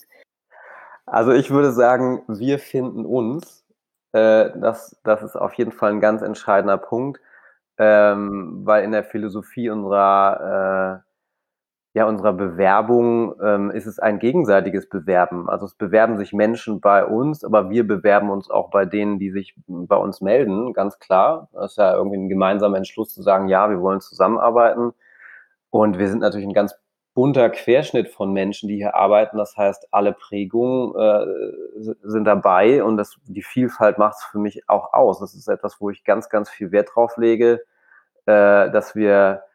also ich würde sagen, wir finden uns. Äh, das, das ist auf jeden Fall ein ganz entscheidender Punkt, ähm, weil in der Philosophie unserer äh, ja, unserer Bewerbung ähm, ist es ein gegenseitiges Bewerben. Also es bewerben sich Menschen bei uns, aber wir bewerben uns auch bei denen, die sich bei uns melden, ganz klar. Das ist ja irgendwie ein gemeinsamer Entschluss zu sagen, ja, wir wollen zusammenarbeiten. Und wir sind natürlich ein ganz bunter Querschnitt von Menschen, die hier arbeiten. Das heißt, alle Prägungen äh, sind dabei und das, die Vielfalt macht es für mich auch aus. Das ist etwas, wo ich ganz, ganz viel Wert drauf lege, äh, dass wir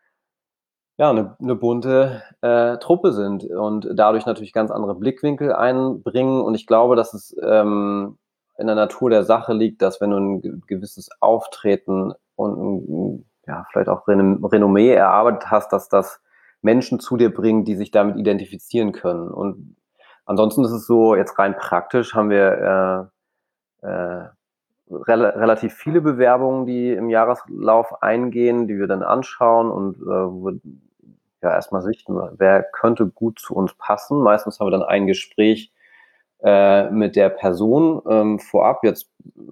ja, eine, eine bunte äh, Truppe sind und dadurch natürlich ganz andere Blickwinkel einbringen. Und ich glaube, dass es ähm, in der Natur der Sache liegt, dass wenn du ein gewisses Auftreten und ein, ja, vielleicht auch Renommee erarbeitet hast, dass das Menschen zu dir bringt, die sich damit identifizieren können. Und ansonsten ist es so, jetzt rein praktisch haben wir äh, äh, rel relativ viele Bewerbungen, die im Jahreslauf eingehen, die wir dann anschauen und äh, wo wir ja erstmal sichten, wer könnte gut zu uns passen. Meistens haben wir dann ein Gespräch äh, mit der Person ähm, vorab. Jetzt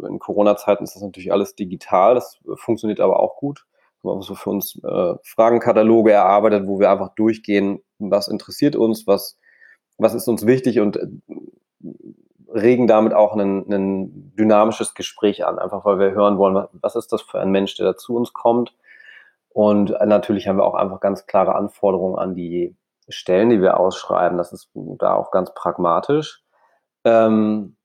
in Corona-Zeiten ist das natürlich alles digital, das funktioniert aber auch gut. Wir haben so für uns äh, Fragenkataloge erarbeitet, wo wir einfach durchgehen, was interessiert uns, was, was ist uns wichtig und äh, regen damit auch ein, ein dynamisches Gespräch an, einfach weil wir hören wollen, was ist das für ein Mensch, der da zu uns kommt. Und natürlich haben wir auch einfach ganz klare Anforderungen an die Stellen, die wir ausschreiben. Das ist da auch ganz pragmatisch. Ähm,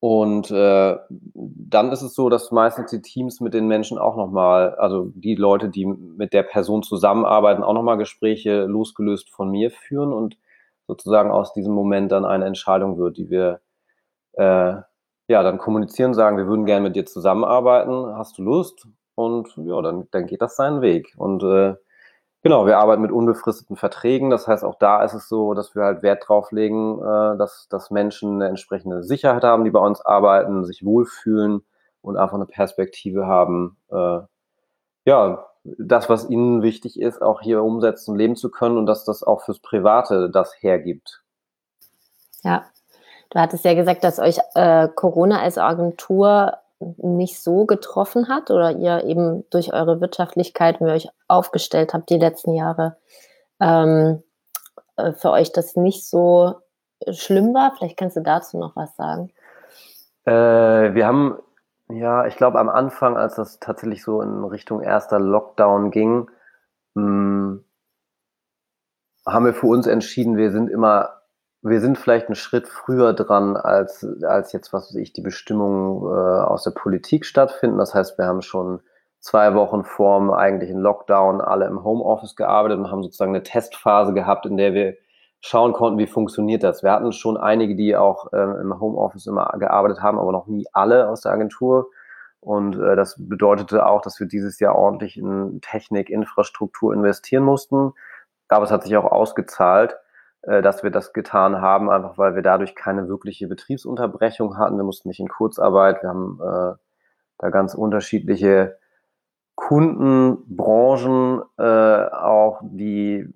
und äh, dann ist es so, dass meistens die Teams mit den Menschen auch nochmal, also die Leute, die mit der Person zusammenarbeiten, auch nochmal Gespräche losgelöst von mir führen und sozusagen aus diesem Moment dann eine Entscheidung wird, die wir äh, ja dann kommunizieren, sagen, wir würden gerne mit dir zusammenarbeiten, hast du Lust? Und ja, dann, dann geht das seinen Weg. Und äh, Genau, wir arbeiten mit unbefristeten Verträgen. Das heißt, auch da ist es so, dass wir halt Wert drauf legen, äh, dass, dass Menschen eine entsprechende Sicherheit haben, die bei uns arbeiten, sich wohlfühlen und einfach eine Perspektive haben, äh, ja, das, was ihnen wichtig ist, auch hier umsetzen, leben zu können und dass das auch fürs Private das hergibt. Ja, du hattest ja gesagt, dass euch äh, Corona als Agentur nicht so getroffen hat oder ihr eben durch eure Wirtschaftlichkeit, wie ihr euch aufgestellt habt die letzten Jahre, ähm, äh, für euch das nicht so schlimm war? Vielleicht kannst du dazu noch was sagen. Äh, wir haben, ja, ich glaube am Anfang, als das tatsächlich so in Richtung erster Lockdown ging, mh, hm, haben wir für uns entschieden, wir sind immer wir sind vielleicht einen Schritt früher dran, als, als jetzt, was weiß ich, die Bestimmungen äh, aus der Politik stattfinden. Das heißt, wir haben schon zwei Wochen vor dem eigentlichen Lockdown alle im Homeoffice gearbeitet und haben sozusagen eine Testphase gehabt, in der wir schauen konnten, wie funktioniert das. Wir hatten schon einige, die auch äh, im Homeoffice immer gearbeitet haben, aber noch nie alle aus der Agentur. Und äh, das bedeutete auch, dass wir dieses Jahr ordentlich in Technik, Infrastruktur investieren mussten. Aber es hat sich auch ausgezahlt. Äh, dass wir das getan haben, einfach weil wir dadurch keine wirkliche Betriebsunterbrechung hatten. Wir mussten nicht in Kurzarbeit. Wir haben äh, da ganz unterschiedliche Kunden, Branchen, äh, auch die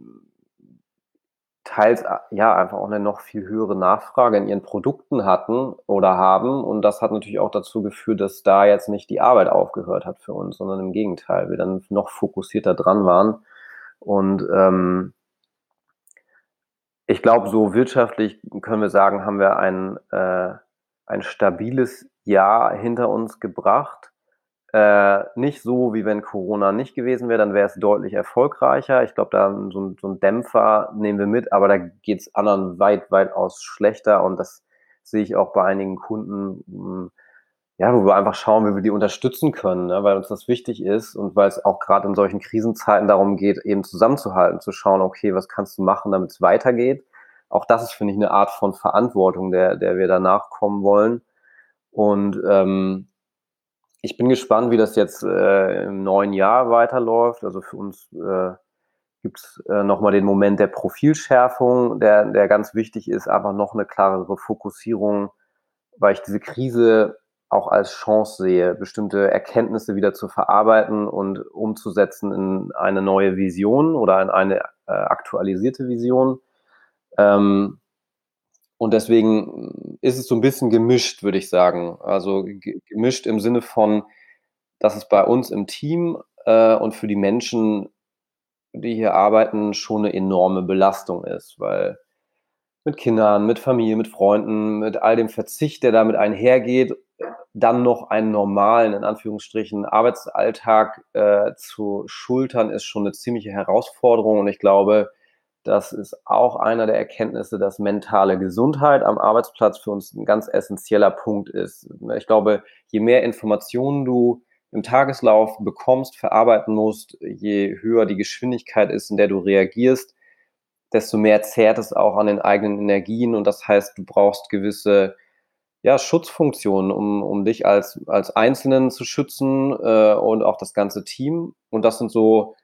teils ja einfach auch eine noch viel höhere Nachfrage in ihren Produkten hatten oder haben. Und das hat natürlich auch dazu geführt, dass da jetzt nicht die Arbeit aufgehört hat für uns, sondern im Gegenteil, wir dann noch fokussierter dran waren. Und ähm, ich glaube, so wirtschaftlich können wir sagen, haben wir ein, äh, ein stabiles Jahr hinter uns gebracht. Äh, nicht so, wie wenn Corona nicht gewesen wäre, dann wäre es deutlich erfolgreicher. Ich glaube, da so, so ein Dämpfer nehmen wir mit, aber da geht es anderen weit, weit aus schlechter und das sehe ich auch bei einigen Kunden. Mh, hm, ja, wo wir einfach schauen, wie wir die unterstützen können, ne, weil uns das wichtig ist und weil es auch gerade in solchen Krisenzeiten darum geht, eben zusammenzuhalten, zu schauen, okay, was kannst du machen, damit es weitergeht. Auch das ist, finde ich, eine Art von Verantwortung, der, der wir danach kommen wollen. Und ähm, ich bin gespannt, wie das jetzt äh, im neuen Jahr weiterläuft. Also für uns äh, gibt es äh, nochmal den Moment der Profilschärfung, der, der ganz wichtig ist, aber noch eine klarere Fokussierung, weil ich diese Krise auch als Chance sehe, bestimmte Erkenntnisse wieder zu verarbeiten und umzusetzen in eine neue Vision oder in eine äh, aktualisierte Vision. Ähm, und deswegen ist es so ein bisschen gemischt, würde ich sagen. Also gemischt im Sinne von, dass es bei uns im Team äh, und für die Menschen, die hier arbeiten, schon eine enorme Belastung ist, weil mit Kindern, mit Familie, mit Freunden, mit all dem Verzicht, der damit einhergeht dann noch einen normalen, in Anführungsstrichen, Arbeitsalltag äh, zu schultern, ist schon eine ziemliche Herausforderung. Und ich glaube, das ist auch einer der Erkenntnisse, dass mentale Gesundheit am Arbeitsplatz für uns ein ganz essentieller Punkt ist. Ich glaube, je mehr Informationen du im Tageslauf bekommst, verarbeiten musst, je höher die Geschwindigkeit ist, in der du reagierst, desto mehr zehrt es auch an den eigenen Energien. Und das heißt, du brauchst gewisse ja, Schutzfunktionen, um, um dich als, als Einzelnen zu schützen äh, und auch das ganze Team. Und das sind so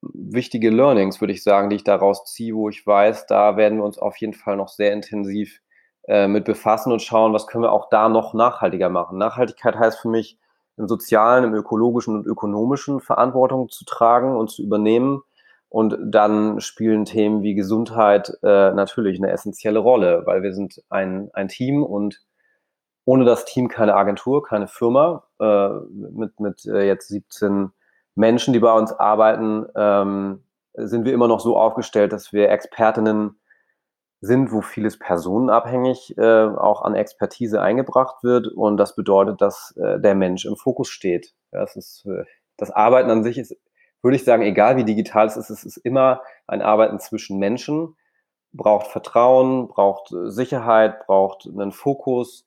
wichtige Learnings, würde ich sagen, die ich daraus ziehe, wo ich weiß, da werden wir uns auf jeden Fall noch sehr intensiv äh, mit befassen und schauen, was können wir auch da noch nachhaltiger machen. Nachhaltigkeit heißt für mich, im sozialen, im ökologischen und ökonomischen Verantwortung zu tragen und zu übernehmen. Und dann spielen Themen wie Gesundheit äh, natürlich eine essentielle Rolle, weil wir sind ein, ein Team und ohne das Team keine Agentur, keine Firma äh, mit, mit äh, jetzt 17 Menschen, die bei uns arbeiten, ähm, sind wir immer noch so aufgestellt, dass wir Expertinnen sind, wo vieles personenabhängig äh, auch an Expertise eingebracht wird. Und das bedeutet, dass äh, der Mensch im Fokus steht. Das, ist, äh, das Arbeiten an sich ist, würde ich sagen, egal wie digital es ist, es ist immer ein Arbeiten zwischen Menschen, braucht Vertrauen, braucht Sicherheit, braucht einen Fokus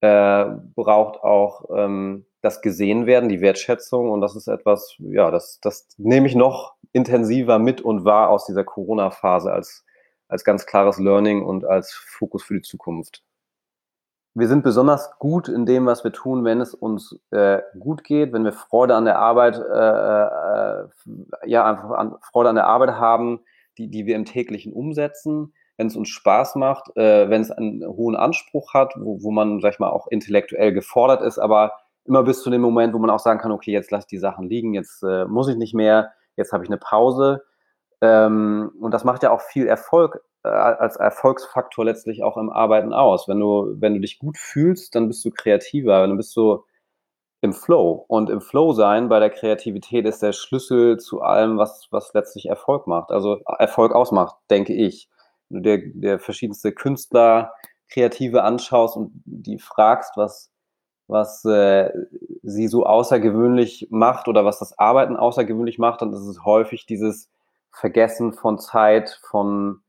äh, braucht auch ähm, das gesehen werden, die Wertschätzung und das ist etwas, ja, das, das nehme ich noch intensiver mit und wahr aus dieser Corona-Phase als, als ganz klares Learning und als Fokus für die Zukunft. Wir sind besonders gut in dem, was wir tun, wenn es uns äh, gut geht, wenn wir Freude an der Arbeit, äh, äh, ja, einfach an, Freude an der Arbeit haben, die, die wir im täglichen umsetzen wenn es uns Spaß macht, äh, wenn es einen hohen Anspruch hat, wo, wo man, sag ich mal, auch intellektuell gefordert ist, aber immer bis zu dem Moment, wo man auch sagen kann, okay, jetzt lass die Sachen liegen, jetzt äh, muss ich nicht mehr, jetzt habe ich eine Pause. Ähm, und das macht ja auch viel Erfolg äh, als Erfolgsfaktor letztlich auch im Arbeiten aus. Wenn du, wenn du dich gut fühlst, dann bist du kreativer, dann bist du im Flow. Und im Flow sein bei der Kreativität ist der Schlüssel zu allem, was, was letztlich Erfolg macht, also Erfolg ausmacht, denke ich du dir, dir verschiedenste Künstler, Kreative anschaust und die fragst, was, was äh, sie so außergewöhnlich macht oder was das Arbeiten außergewöhnlich macht, dann ist es häufig dieses Vergessen von Zeit, von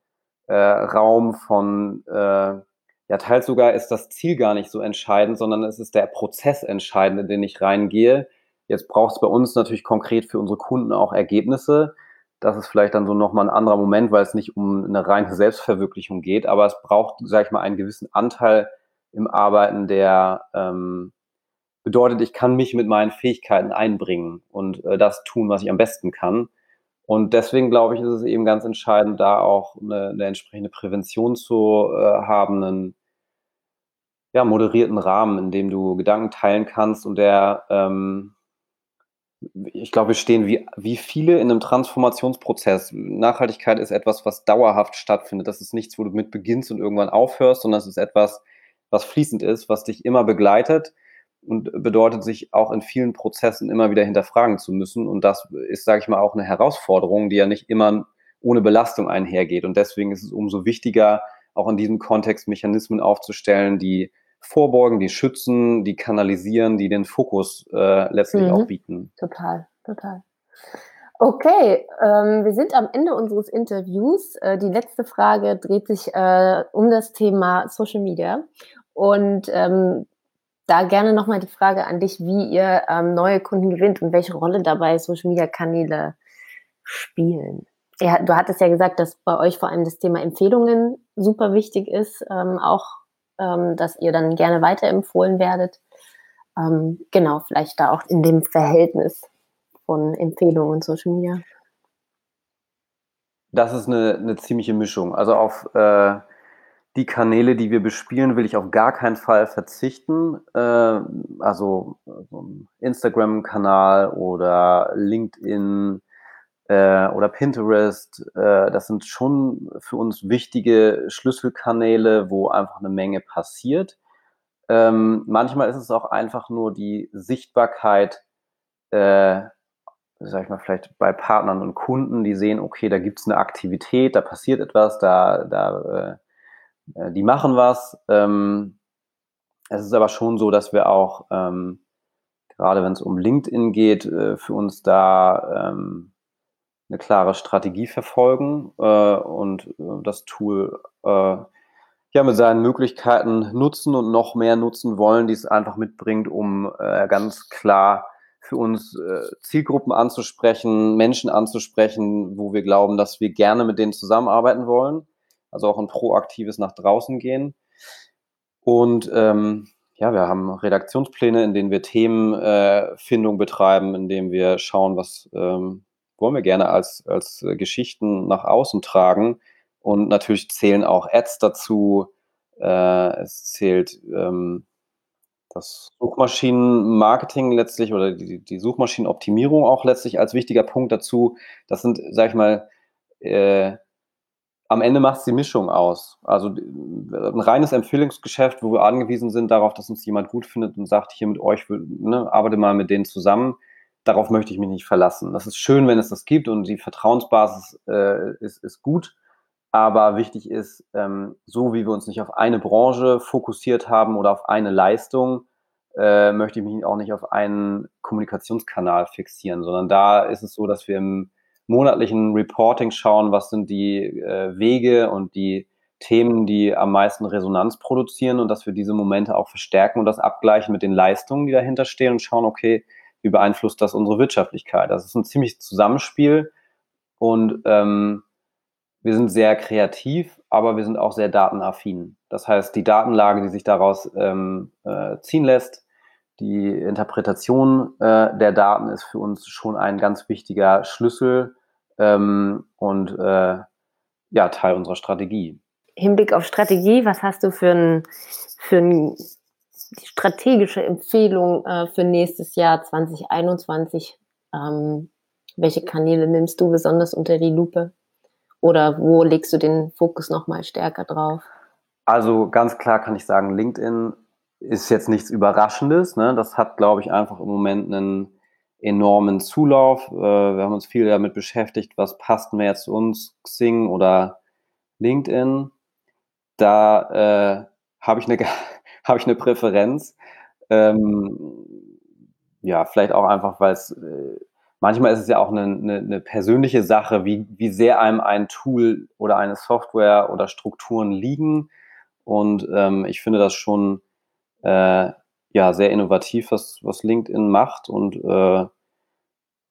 äh, Raum, von äh, ja, teils sogar ist das Ziel gar nicht so entscheidend, sondern es ist der Prozess entscheidend, in den ich reingehe. Jetzt braucht es bei uns natürlich konkret für unsere Kunden auch Ergebnisse das ist vielleicht dann so nochmal ein anderer Moment, weil es nicht um eine reine Selbstverwirklichung geht, aber es braucht, sage ich mal, einen gewissen Anteil im Arbeiten, der ähm, bedeutet, ich kann mich mit meinen Fähigkeiten einbringen und äh, das tun, was ich am besten kann. Und deswegen glaube ich, ist es eben ganz entscheidend, da auch eine, eine entsprechende Prävention zu äh, haben, einen ja, moderierten Rahmen, in dem du Gedanken teilen kannst und der ähm, ich glaube, wir stehen wie, wie viele in einem Transformationsprozess. Nachhaltigkeit ist etwas, was dauerhaft stattfindet. Das ist nichts, wo du mit beginnst und irgendwann aufhörst, sondern es ist etwas, was fließend ist, was dich immer begleitet und bedeutet, sich auch in vielen Prozessen immer wieder hinterfragen zu müssen. Und das ist, sage ich mal, auch eine Herausforderung, die ja nicht immer ohne Belastung einhergeht. Und deswegen ist es umso wichtiger, auch in diesem Kontext Mechanismen aufzustellen, die vorbeugen, die schützen, die kanalisieren, die den Fokus äh, letztlich mhm. auch bieten. Total, total. Okay, ähm, wir sind am Ende unseres Interviews. Äh, die letzte Frage dreht sich äh, um das Thema Social Media. Und ähm, da gerne nochmal die Frage an dich, wie ihr ähm, neue Kunden gewinnt und welche Rolle dabei Social Media Kanäle spielen. Ja, du hattest ja gesagt, dass bei euch vor allem das Thema Empfehlungen super wichtig ist, ähm, auch ähm, dass ihr dann gerne weiterempfohlen werdet. Ähm, genau, vielleicht da auch in dem Verhältnis von Empfehlungen und Social Media. Das ist eine, eine ziemliche Mischung. Also auf äh, die Kanäle, die wir bespielen, will ich auf gar keinen Fall verzichten. Äh, also so Instagram-Kanal oder LinkedIn, äh, oder Pinterest, äh, das sind schon für uns wichtige Schlüsselkanäle, wo einfach eine Menge passiert. Ähm, manchmal ist es auch einfach nur die Sichtbarkeit, äh, sag ich mal, vielleicht bei Partnern und Kunden, die sehen, okay, da gibt es eine Aktivität, da passiert etwas, da, da äh, äh, die machen was. Ähm, es ist aber schon so, dass wir auch, ähm, gerade wenn es um LinkedIn geht, äh, für uns da ähm, eine klare Strategie verfolgen äh, und äh, das Tool äh, ja mit seinen Möglichkeiten nutzen und noch mehr nutzen wollen, die es einfach mitbringt, um äh, ganz klar für uns äh, Zielgruppen anzusprechen, Menschen anzusprechen, wo wir glauben, dass wir gerne mit denen zusammenarbeiten wollen. Also auch ein proaktives nach draußen gehen. Und ähm, ja, wir haben Redaktionspläne, in denen wir Themenfindung betreiben, in denen wir schauen, was ähm, wollen wir gerne als, als äh, Geschichten nach außen tragen. Und natürlich zählen auch Ads dazu. Äh, es zählt ähm, das Suchmaschinenmarketing letztlich oder die, die, Suchmaschinenoptimierung auch letztlich als wichtiger Punkt dazu. Das sind, sag ich mal, äh, am Ende macht es die Mischung aus. Also ein reines Empfehlungsgeschäft, wo wir angewiesen sind darauf, dass uns jemand gut findet und sagt, hier mit euch, ne, arbeite mal mit denen zusammen darauf möchte ich mich nicht verlassen. Das ist schön, wenn es das gibt und die Vertrauensbasis äh, ist, ist gut. Aber wichtig ist, ähm, so wie wir uns nicht auf eine Branche fokussiert haben oder auf eine Leistung, äh, möchte ich mich auch nicht auf einen Kommunikationskanal fixieren, sondern da ist es so, dass wir im monatlichen Reporting schauen, was sind die äh, Wege und die Themen, die am meisten Resonanz produzieren und dass wir diese Momente auch verstärken und das abgleichen mit den Leistungen, die dahinter stehen und schauen, okay, wie beeinflusst das unsere Wirtschaftlichkeit? Das ist ein ziemlich Zusammenspiel und ähm, wir sind sehr kreativ, aber wir sind auch sehr datenaffin. Das heißt, die Datenlage, die sich daraus ähm, äh, ziehen lässt, die Interpretation äh, der Daten ist für uns schon ein ganz wichtiger Schlüssel ähm, und äh, ja, Teil unserer Strategie. Hinblick auf Strategie, was hast du für ein, für ein strategische Empfehlung äh, für nächstes Jahr 2021? Ähm, welche Kanäle nimmst du besonders unter die Lupe? Oder wo legst du den Fokus nochmal stärker drauf? Also ganz klar kann ich sagen, LinkedIn ist jetzt nichts Überraschendes. Ne? Das hat, glaube ich, einfach im Moment einen enormen Zulauf. Äh, wir haben uns viel damit beschäftigt, was passt mehr zu uns, Xing oder LinkedIn. Da äh, habe ich, eine, hab ich eine Präferenz. Ähm, ja, vielleicht auch einfach, weil es äh, manchmal ist es ja auch eine, eine, eine, persönliche Sache, wie, wie sehr einem ein Tool oder eine Software oder Strukturen liegen. Und ähm, ich finde das schon äh, ja, sehr innovativ, was, was LinkedIn macht und äh,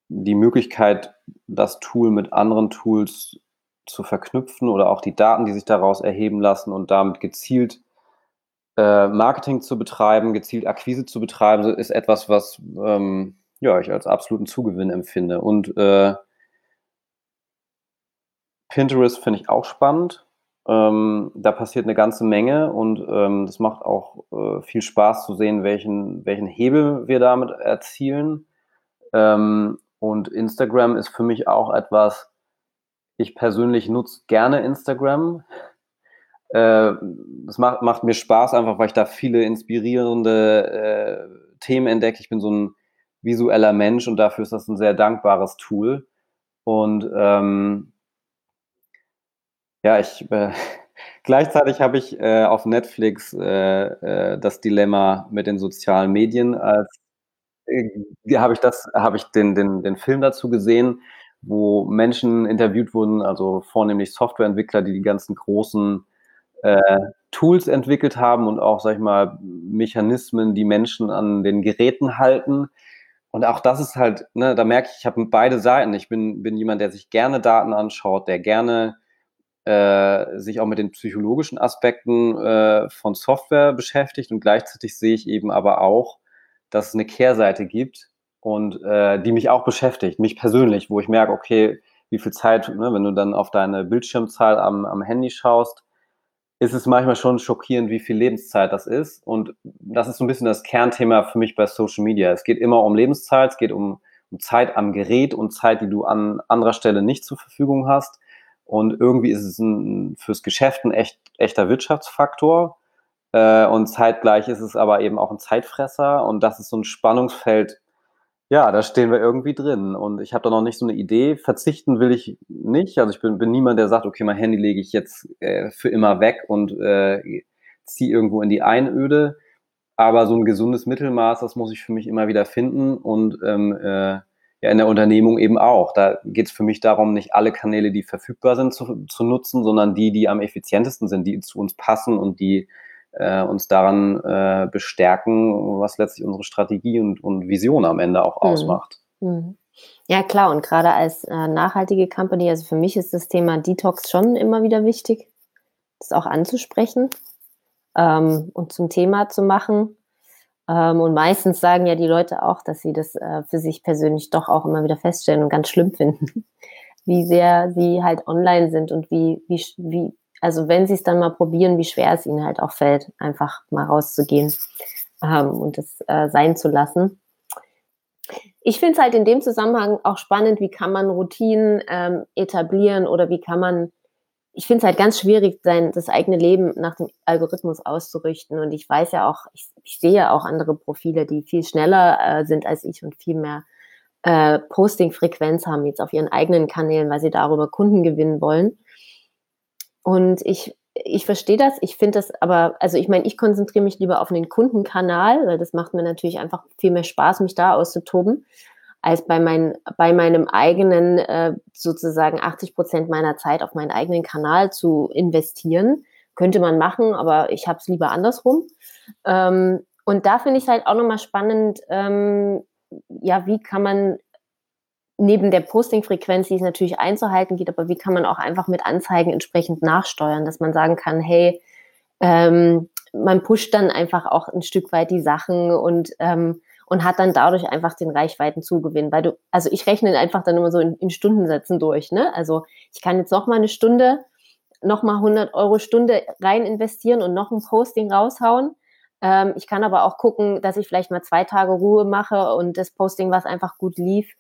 die Möglichkeit, das Tool mit anderen Tools zu verknüpfen oder auch die Daten, die sich daraus erheben lassen und damit gezielt äh, Marketing zu betreiben, gezielt Akquise zu betreiben, ist etwas, was ähm, ja, ich als absoluten Zugewinn empfinde. Und äh, Pinterest finde ich auch spannend. Ähm, da passiert eine ganze Menge und ähm, das macht auch äh, viel Spaß zu sehen, welchen, welchen Hebel wir damit erzielen. Ähm, und Instagram ist für mich auch etwas, ich persönlich nutze gerne Instagram. Äh, es macht, macht mir Spaß, einfach weil ich da viele inspirierende äh, Themen entdecke. Ich bin so ein visueller Mensch und dafür ist das ein sehr dankbares Tool. Und ähm, ja, ich äh, gleichzeitig habe ich äh, auf Netflix äh, äh, das Dilemma mit den sozialen Medien als habe ich das, habe ich den, den, den Film dazu gesehen, wo Menschen interviewt wurden, also vornehmlich Softwareentwickler, die die ganzen großen äh, Tools entwickelt haben und auch, sag ich mal, Mechanismen, die Menschen an den Geräten halten. Und auch das ist halt, ne, da merke ich, ich habe beide Seiten. Ich bin, bin jemand, der sich gerne Daten anschaut, der gerne äh, sich auch mit den psychologischen Aspekten äh, von Software beschäftigt und gleichzeitig sehe ich eben aber auch, dass es eine Kehrseite gibt und äh, die mich auch beschäftigt, mich persönlich, wo ich merke, okay, wie viel Zeit, ne, wenn du dann auf deine Bildschirmzahl am, am Handy schaust, ist es manchmal schon schockierend, wie viel Lebenszeit das ist. Und das ist so ein bisschen das Kernthema für mich bei Social Media. Es geht immer um Lebenszeit, es geht um, um Zeit am Gerät und Zeit, die du an anderer Stelle nicht zur Verfügung hast. Und irgendwie ist es ein, fürs Geschäft ein echt, echter Wirtschaftsfaktor. Äh, und zeitgleich ist es aber eben auch ein Zeitfresser. Und das ist so ein Spannungsfeld, ja, da stehen wir irgendwie drin. Und ich habe da noch nicht so eine Idee. Verzichten will ich nicht. Also ich bin, bin niemand, der sagt, okay, mein Handy lege ich jetzt äh, für immer weg und äh, ziehe irgendwo in die Einöde. Aber so ein gesundes Mittelmaß, das muss ich für mich immer wieder finden. Und ähm, äh, ja, in der Unternehmung eben auch. Da geht es für mich darum, nicht alle Kanäle, die verfügbar sind, zu, zu nutzen, sondern die, die am effizientesten sind, die zu uns passen und die äh, uns daran äh, bestärken, was letztlich unsere Strategie und, und Vision am Ende auch mhm. ausmacht. Mhm. Ja, klar. Und gerade als äh, nachhaltige Company, also für mich ist das Thema Detox schon immer wieder wichtig, das auch anzusprechen ähm, und zum Thema zu machen. Ähm, und meistens sagen ja die Leute auch, dass sie das äh, für sich persönlich doch auch immer wieder feststellen und ganz schlimm finden, wie sehr sie halt online sind und wie, wie, wie also wenn sie es dann mal probieren, wie schwer es ihnen halt auch fällt, einfach mal rauszugehen ähm, und es äh, sein zu lassen. Ich finde es halt in dem Zusammenhang auch spannend, wie kann man Routinen ähm, etablieren oder wie kann man, ich finde es halt ganz schwierig, sein, das eigene Leben nach dem Algorithmus auszurichten. Und ich weiß ja auch, ich, ich sehe ja auch andere Profile, die viel schneller äh, sind als ich und viel mehr äh, Posting-Frequenz haben jetzt auf ihren eigenen Kanälen, weil sie darüber Kunden gewinnen wollen. Und ich, ich verstehe das. Ich finde das aber, also ich meine, ich konzentriere mich lieber auf den Kundenkanal, weil das macht mir natürlich einfach viel mehr Spaß, mich da auszutoben, als bei, mein, bei meinem eigenen, äh, sozusagen 80 Prozent meiner Zeit auf meinen eigenen Kanal zu investieren, könnte man machen, aber ich habe es lieber andersrum. Ähm, und da finde ich es halt auch nochmal spannend, ähm, ja, wie kann man neben der Posting-Frequenz, die es natürlich einzuhalten geht, aber wie kann man auch einfach mit Anzeigen entsprechend nachsteuern, dass man sagen kann, hey, ähm, man pusht dann einfach auch ein Stück weit die Sachen und ähm, und hat dann dadurch einfach den Reichweitenzugewinn, weil du, also ich rechne einfach dann immer so in, in Stundensätzen durch, ne? Also ich kann jetzt noch mal eine Stunde, noch mal 100 Euro Stunde rein investieren und noch ein Posting raushauen. Ähm, ich kann aber auch gucken, dass ich vielleicht mal zwei Tage Ruhe mache und das Posting, was einfach gut lief,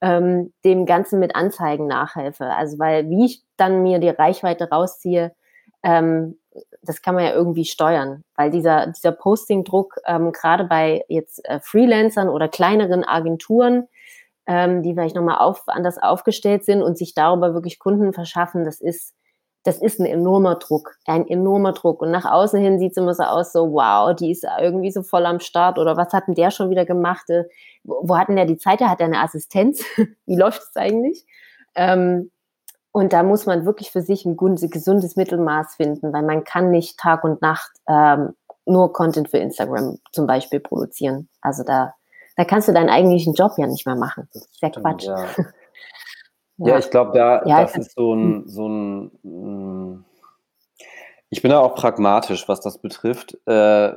ähm, dem Ganzen mit Anzeigen nachhelfe. Also weil wie ich dann mir die Reichweite rausziehe, ähm, das kann man ja irgendwie steuern, weil dieser, dieser Posting-Druck ähm, gerade bei jetzt äh, Freelancern oder kleineren Agenturen, ähm, die vielleicht nochmal auf, anders aufgestellt sind und sich darüber wirklich Kunden verschaffen, das ist, das ist ein enormer Druck, ein enormer Druck. Und nach außen hin sieht es immer so aus, so wow, die ist irgendwie so voll am Start oder was hat denn der schon wieder gemacht? Äh, wo, wo hat denn der die Zeit? Der hat ja eine Assistenz. Wie läuft es eigentlich? Ähm, und da muss man wirklich für sich ein gesundes Mittelmaß finden, weil man kann nicht Tag und Nacht ähm, nur Content für Instagram zum Beispiel produzieren. Also da, da kannst du deinen eigentlichen Job ja nicht mehr machen. Das ist ja Quatsch. Ja. Ja, ja ich glaube, da ja, das ist so ein, so ein, mm, ich bin da auch pragmatisch, was das betrifft. Äh,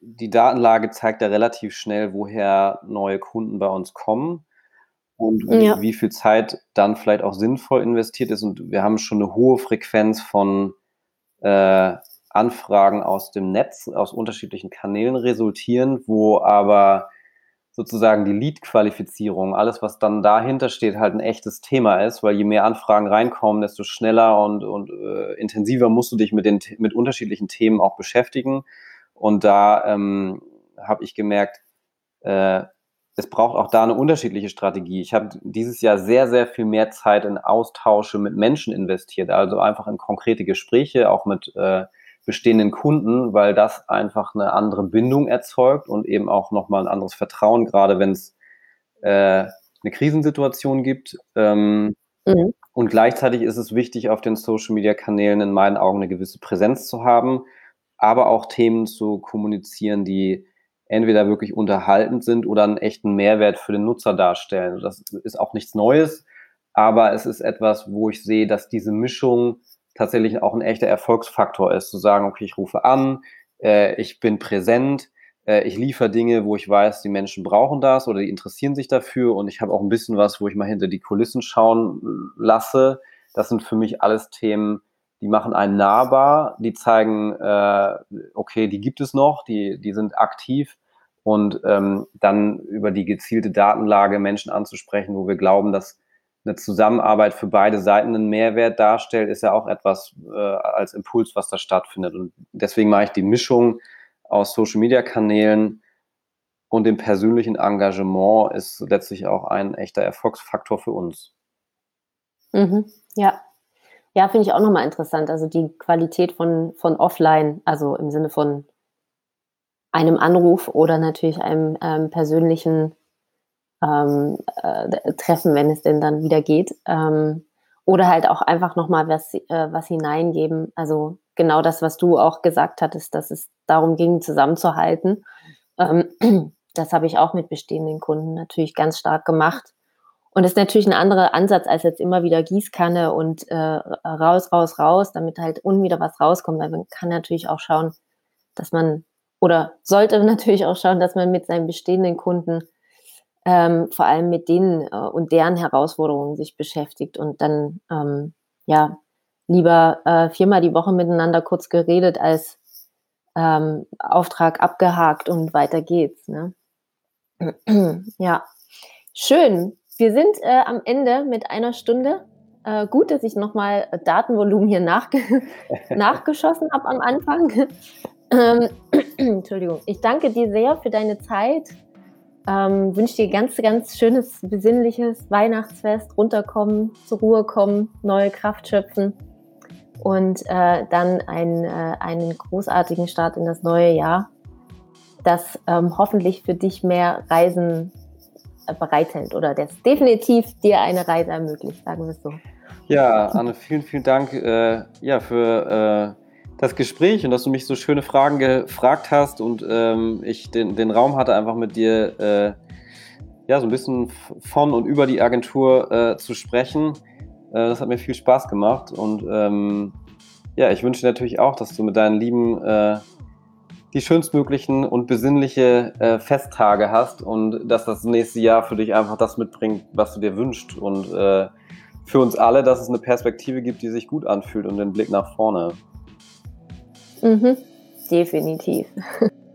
die Datenlage zeigt ja relativ schnell, woher neue Kunden bei uns kommen und ja. wie viel Zeit dann vielleicht auch sinnvoll investiert ist. Und wir haben schon eine hohe Frequenz von äh, Anfragen aus dem Netz, aus unterschiedlichen Kanälen resultieren, wo aber sozusagen die Lead-Qualifizierung, alles, was dann dahinter steht, halt ein echtes Thema ist, weil je mehr Anfragen reinkommen, desto schneller und, und äh, intensiver musst du dich mit, den, mit unterschiedlichen Themen auch beschäftigen. Und da ähm, habe ich gemerkt, äh, es braucht auch da eine unterschiedliche Strategie. Ich habe dieses Jahr sehr, sehr viel mehr Zeit in Austausche mit Menschen investiert, also einfach in konkrete Gespräche, auch mit äh, bestehenden Kunden, weil das einfach eine andere Bindung erzeugt und eben auch nochmal ein anderes Vertrauen, gerade wenn es äh, eine Krisensituation gibt. Ähm, mhm. Und gleichzeitig ist es wichtig, auf den Social-Media-Kanälen in meinen Augen eine gewisse Präsenz zu haben, aber auch Themen zu kommunizieren, die entweder wirklich unterhaltend sind oder einen echten Mehrwert für den Nutzer darstellen. Das ist auch nichts Neues, aber es ist etwas, wo ich sehe, dass diese Mischung tatsächlich auch ein echter Erfolgsfaktor ist, zu sagen, okay, ich rufe an, äh, ich bin präsent, äh, ich liefere Dinge, wo ich weiß, die Menschen brauchen das oder die interessieren sich dafür und ich habe auch ein bisschen was, wo ich mal hinter die Kulissen schauen lasse. Das sind für mich alles Themen, die machen einen nahbar, die zeigen, äh, okay, die gibt es noch, die, die sind aktiv und ähm, dann über die gezielte Datenlage Menschen anzusprechen, wo wir glauben, dass eine Zusammenarbeit für beide Seiten einen Mehrwert darstellt, ist ja auch etwas äh, als Impuls, was da stattfindet. Und deswegen mache ich die Mischung aus Social-Media-Kanälen und dem persönlichen Engagement ist letztlich auch ein echter Erfolgsfaktor für uns. Mhm. Ja, ja, finde ich auch nochmal interessant. Also die Qualität von, von offline, also im Sinne von einem Anruf oder natürlich einem ähm, persönlichen ähm, äh, Treffen, wenn es denn dann wieder geht. Ähm, oder halt auch einfach nochmal was, äh, was hineingeben. Also genau das, was du auch gesagt hattest, dass es darum ging, zusammenzuhalten. Ähm, das habe ich auch mit bestehenden Kunden natürlich ganz stark gemacht. Und das ist natürlich ein anderer Ansatz als jetzt immer wieder Gießkanne und äh, raus, raus, raus, damit halt unten wieder was rauskommt. Weil man kann natürlich auch schauen, dass man oder sollte natürlich auch schauen, dass man mit seinen bestehenden Kunden ähm, vor allem mit denen äh, und deren Herausforderungen sich beschäftigt und dann ähm, ja lieber äh, viermal die Woche miteinander kurz geredet als ähm, Auftrag abgehakt und weiter geht's. Ne? ja, schön. Wir sind äh, am Ende mit einer Stunde. Äh, gut, dass ich nochmal Datenvolumen hier nachge nachgeschossen habe am Anfang. ähm, Entschuldigung. Ich danke dir sehr für deine Zeit. Ähm, wünsche dir ganz, ganz schönes, besinnliches Weihnachtsfest, runterkommen, zur Ruhe kommen, neue Kraft schöpfen und äh, dann einen, äh, einen großartigen Start in das neue Jahr, das ähm, hoffentlich für dich mehr Reisen bereithält oder das definitiv dir eine Reise ermöglicht, sagen wir es so. Ja, Anne, vielen, vielen Dank äh, ja, für äh, das Gespräch und dass du mich so schöne Fragen gefragt hast und ähm, ich den, den Raum hatte, einfach mit dir äh, ja, so ein bisschen von und über die Agentur äh, zu sprechen. Äh, das hat mir viel Spaß gemacht und ähm, ja, ich wünsche natürlich auch, dass du mit deinen Lieben äh, die schönstmöglichen und besinnliche äh, Festtage hast und dass das nächste Jahr für dich einfach das mitbringt, was du dir wünschst und äh, für uns alle, dass es eine Perspektive gibt, die sich gut anfühlt und den Blick nach vorne. Mhm, definitiv.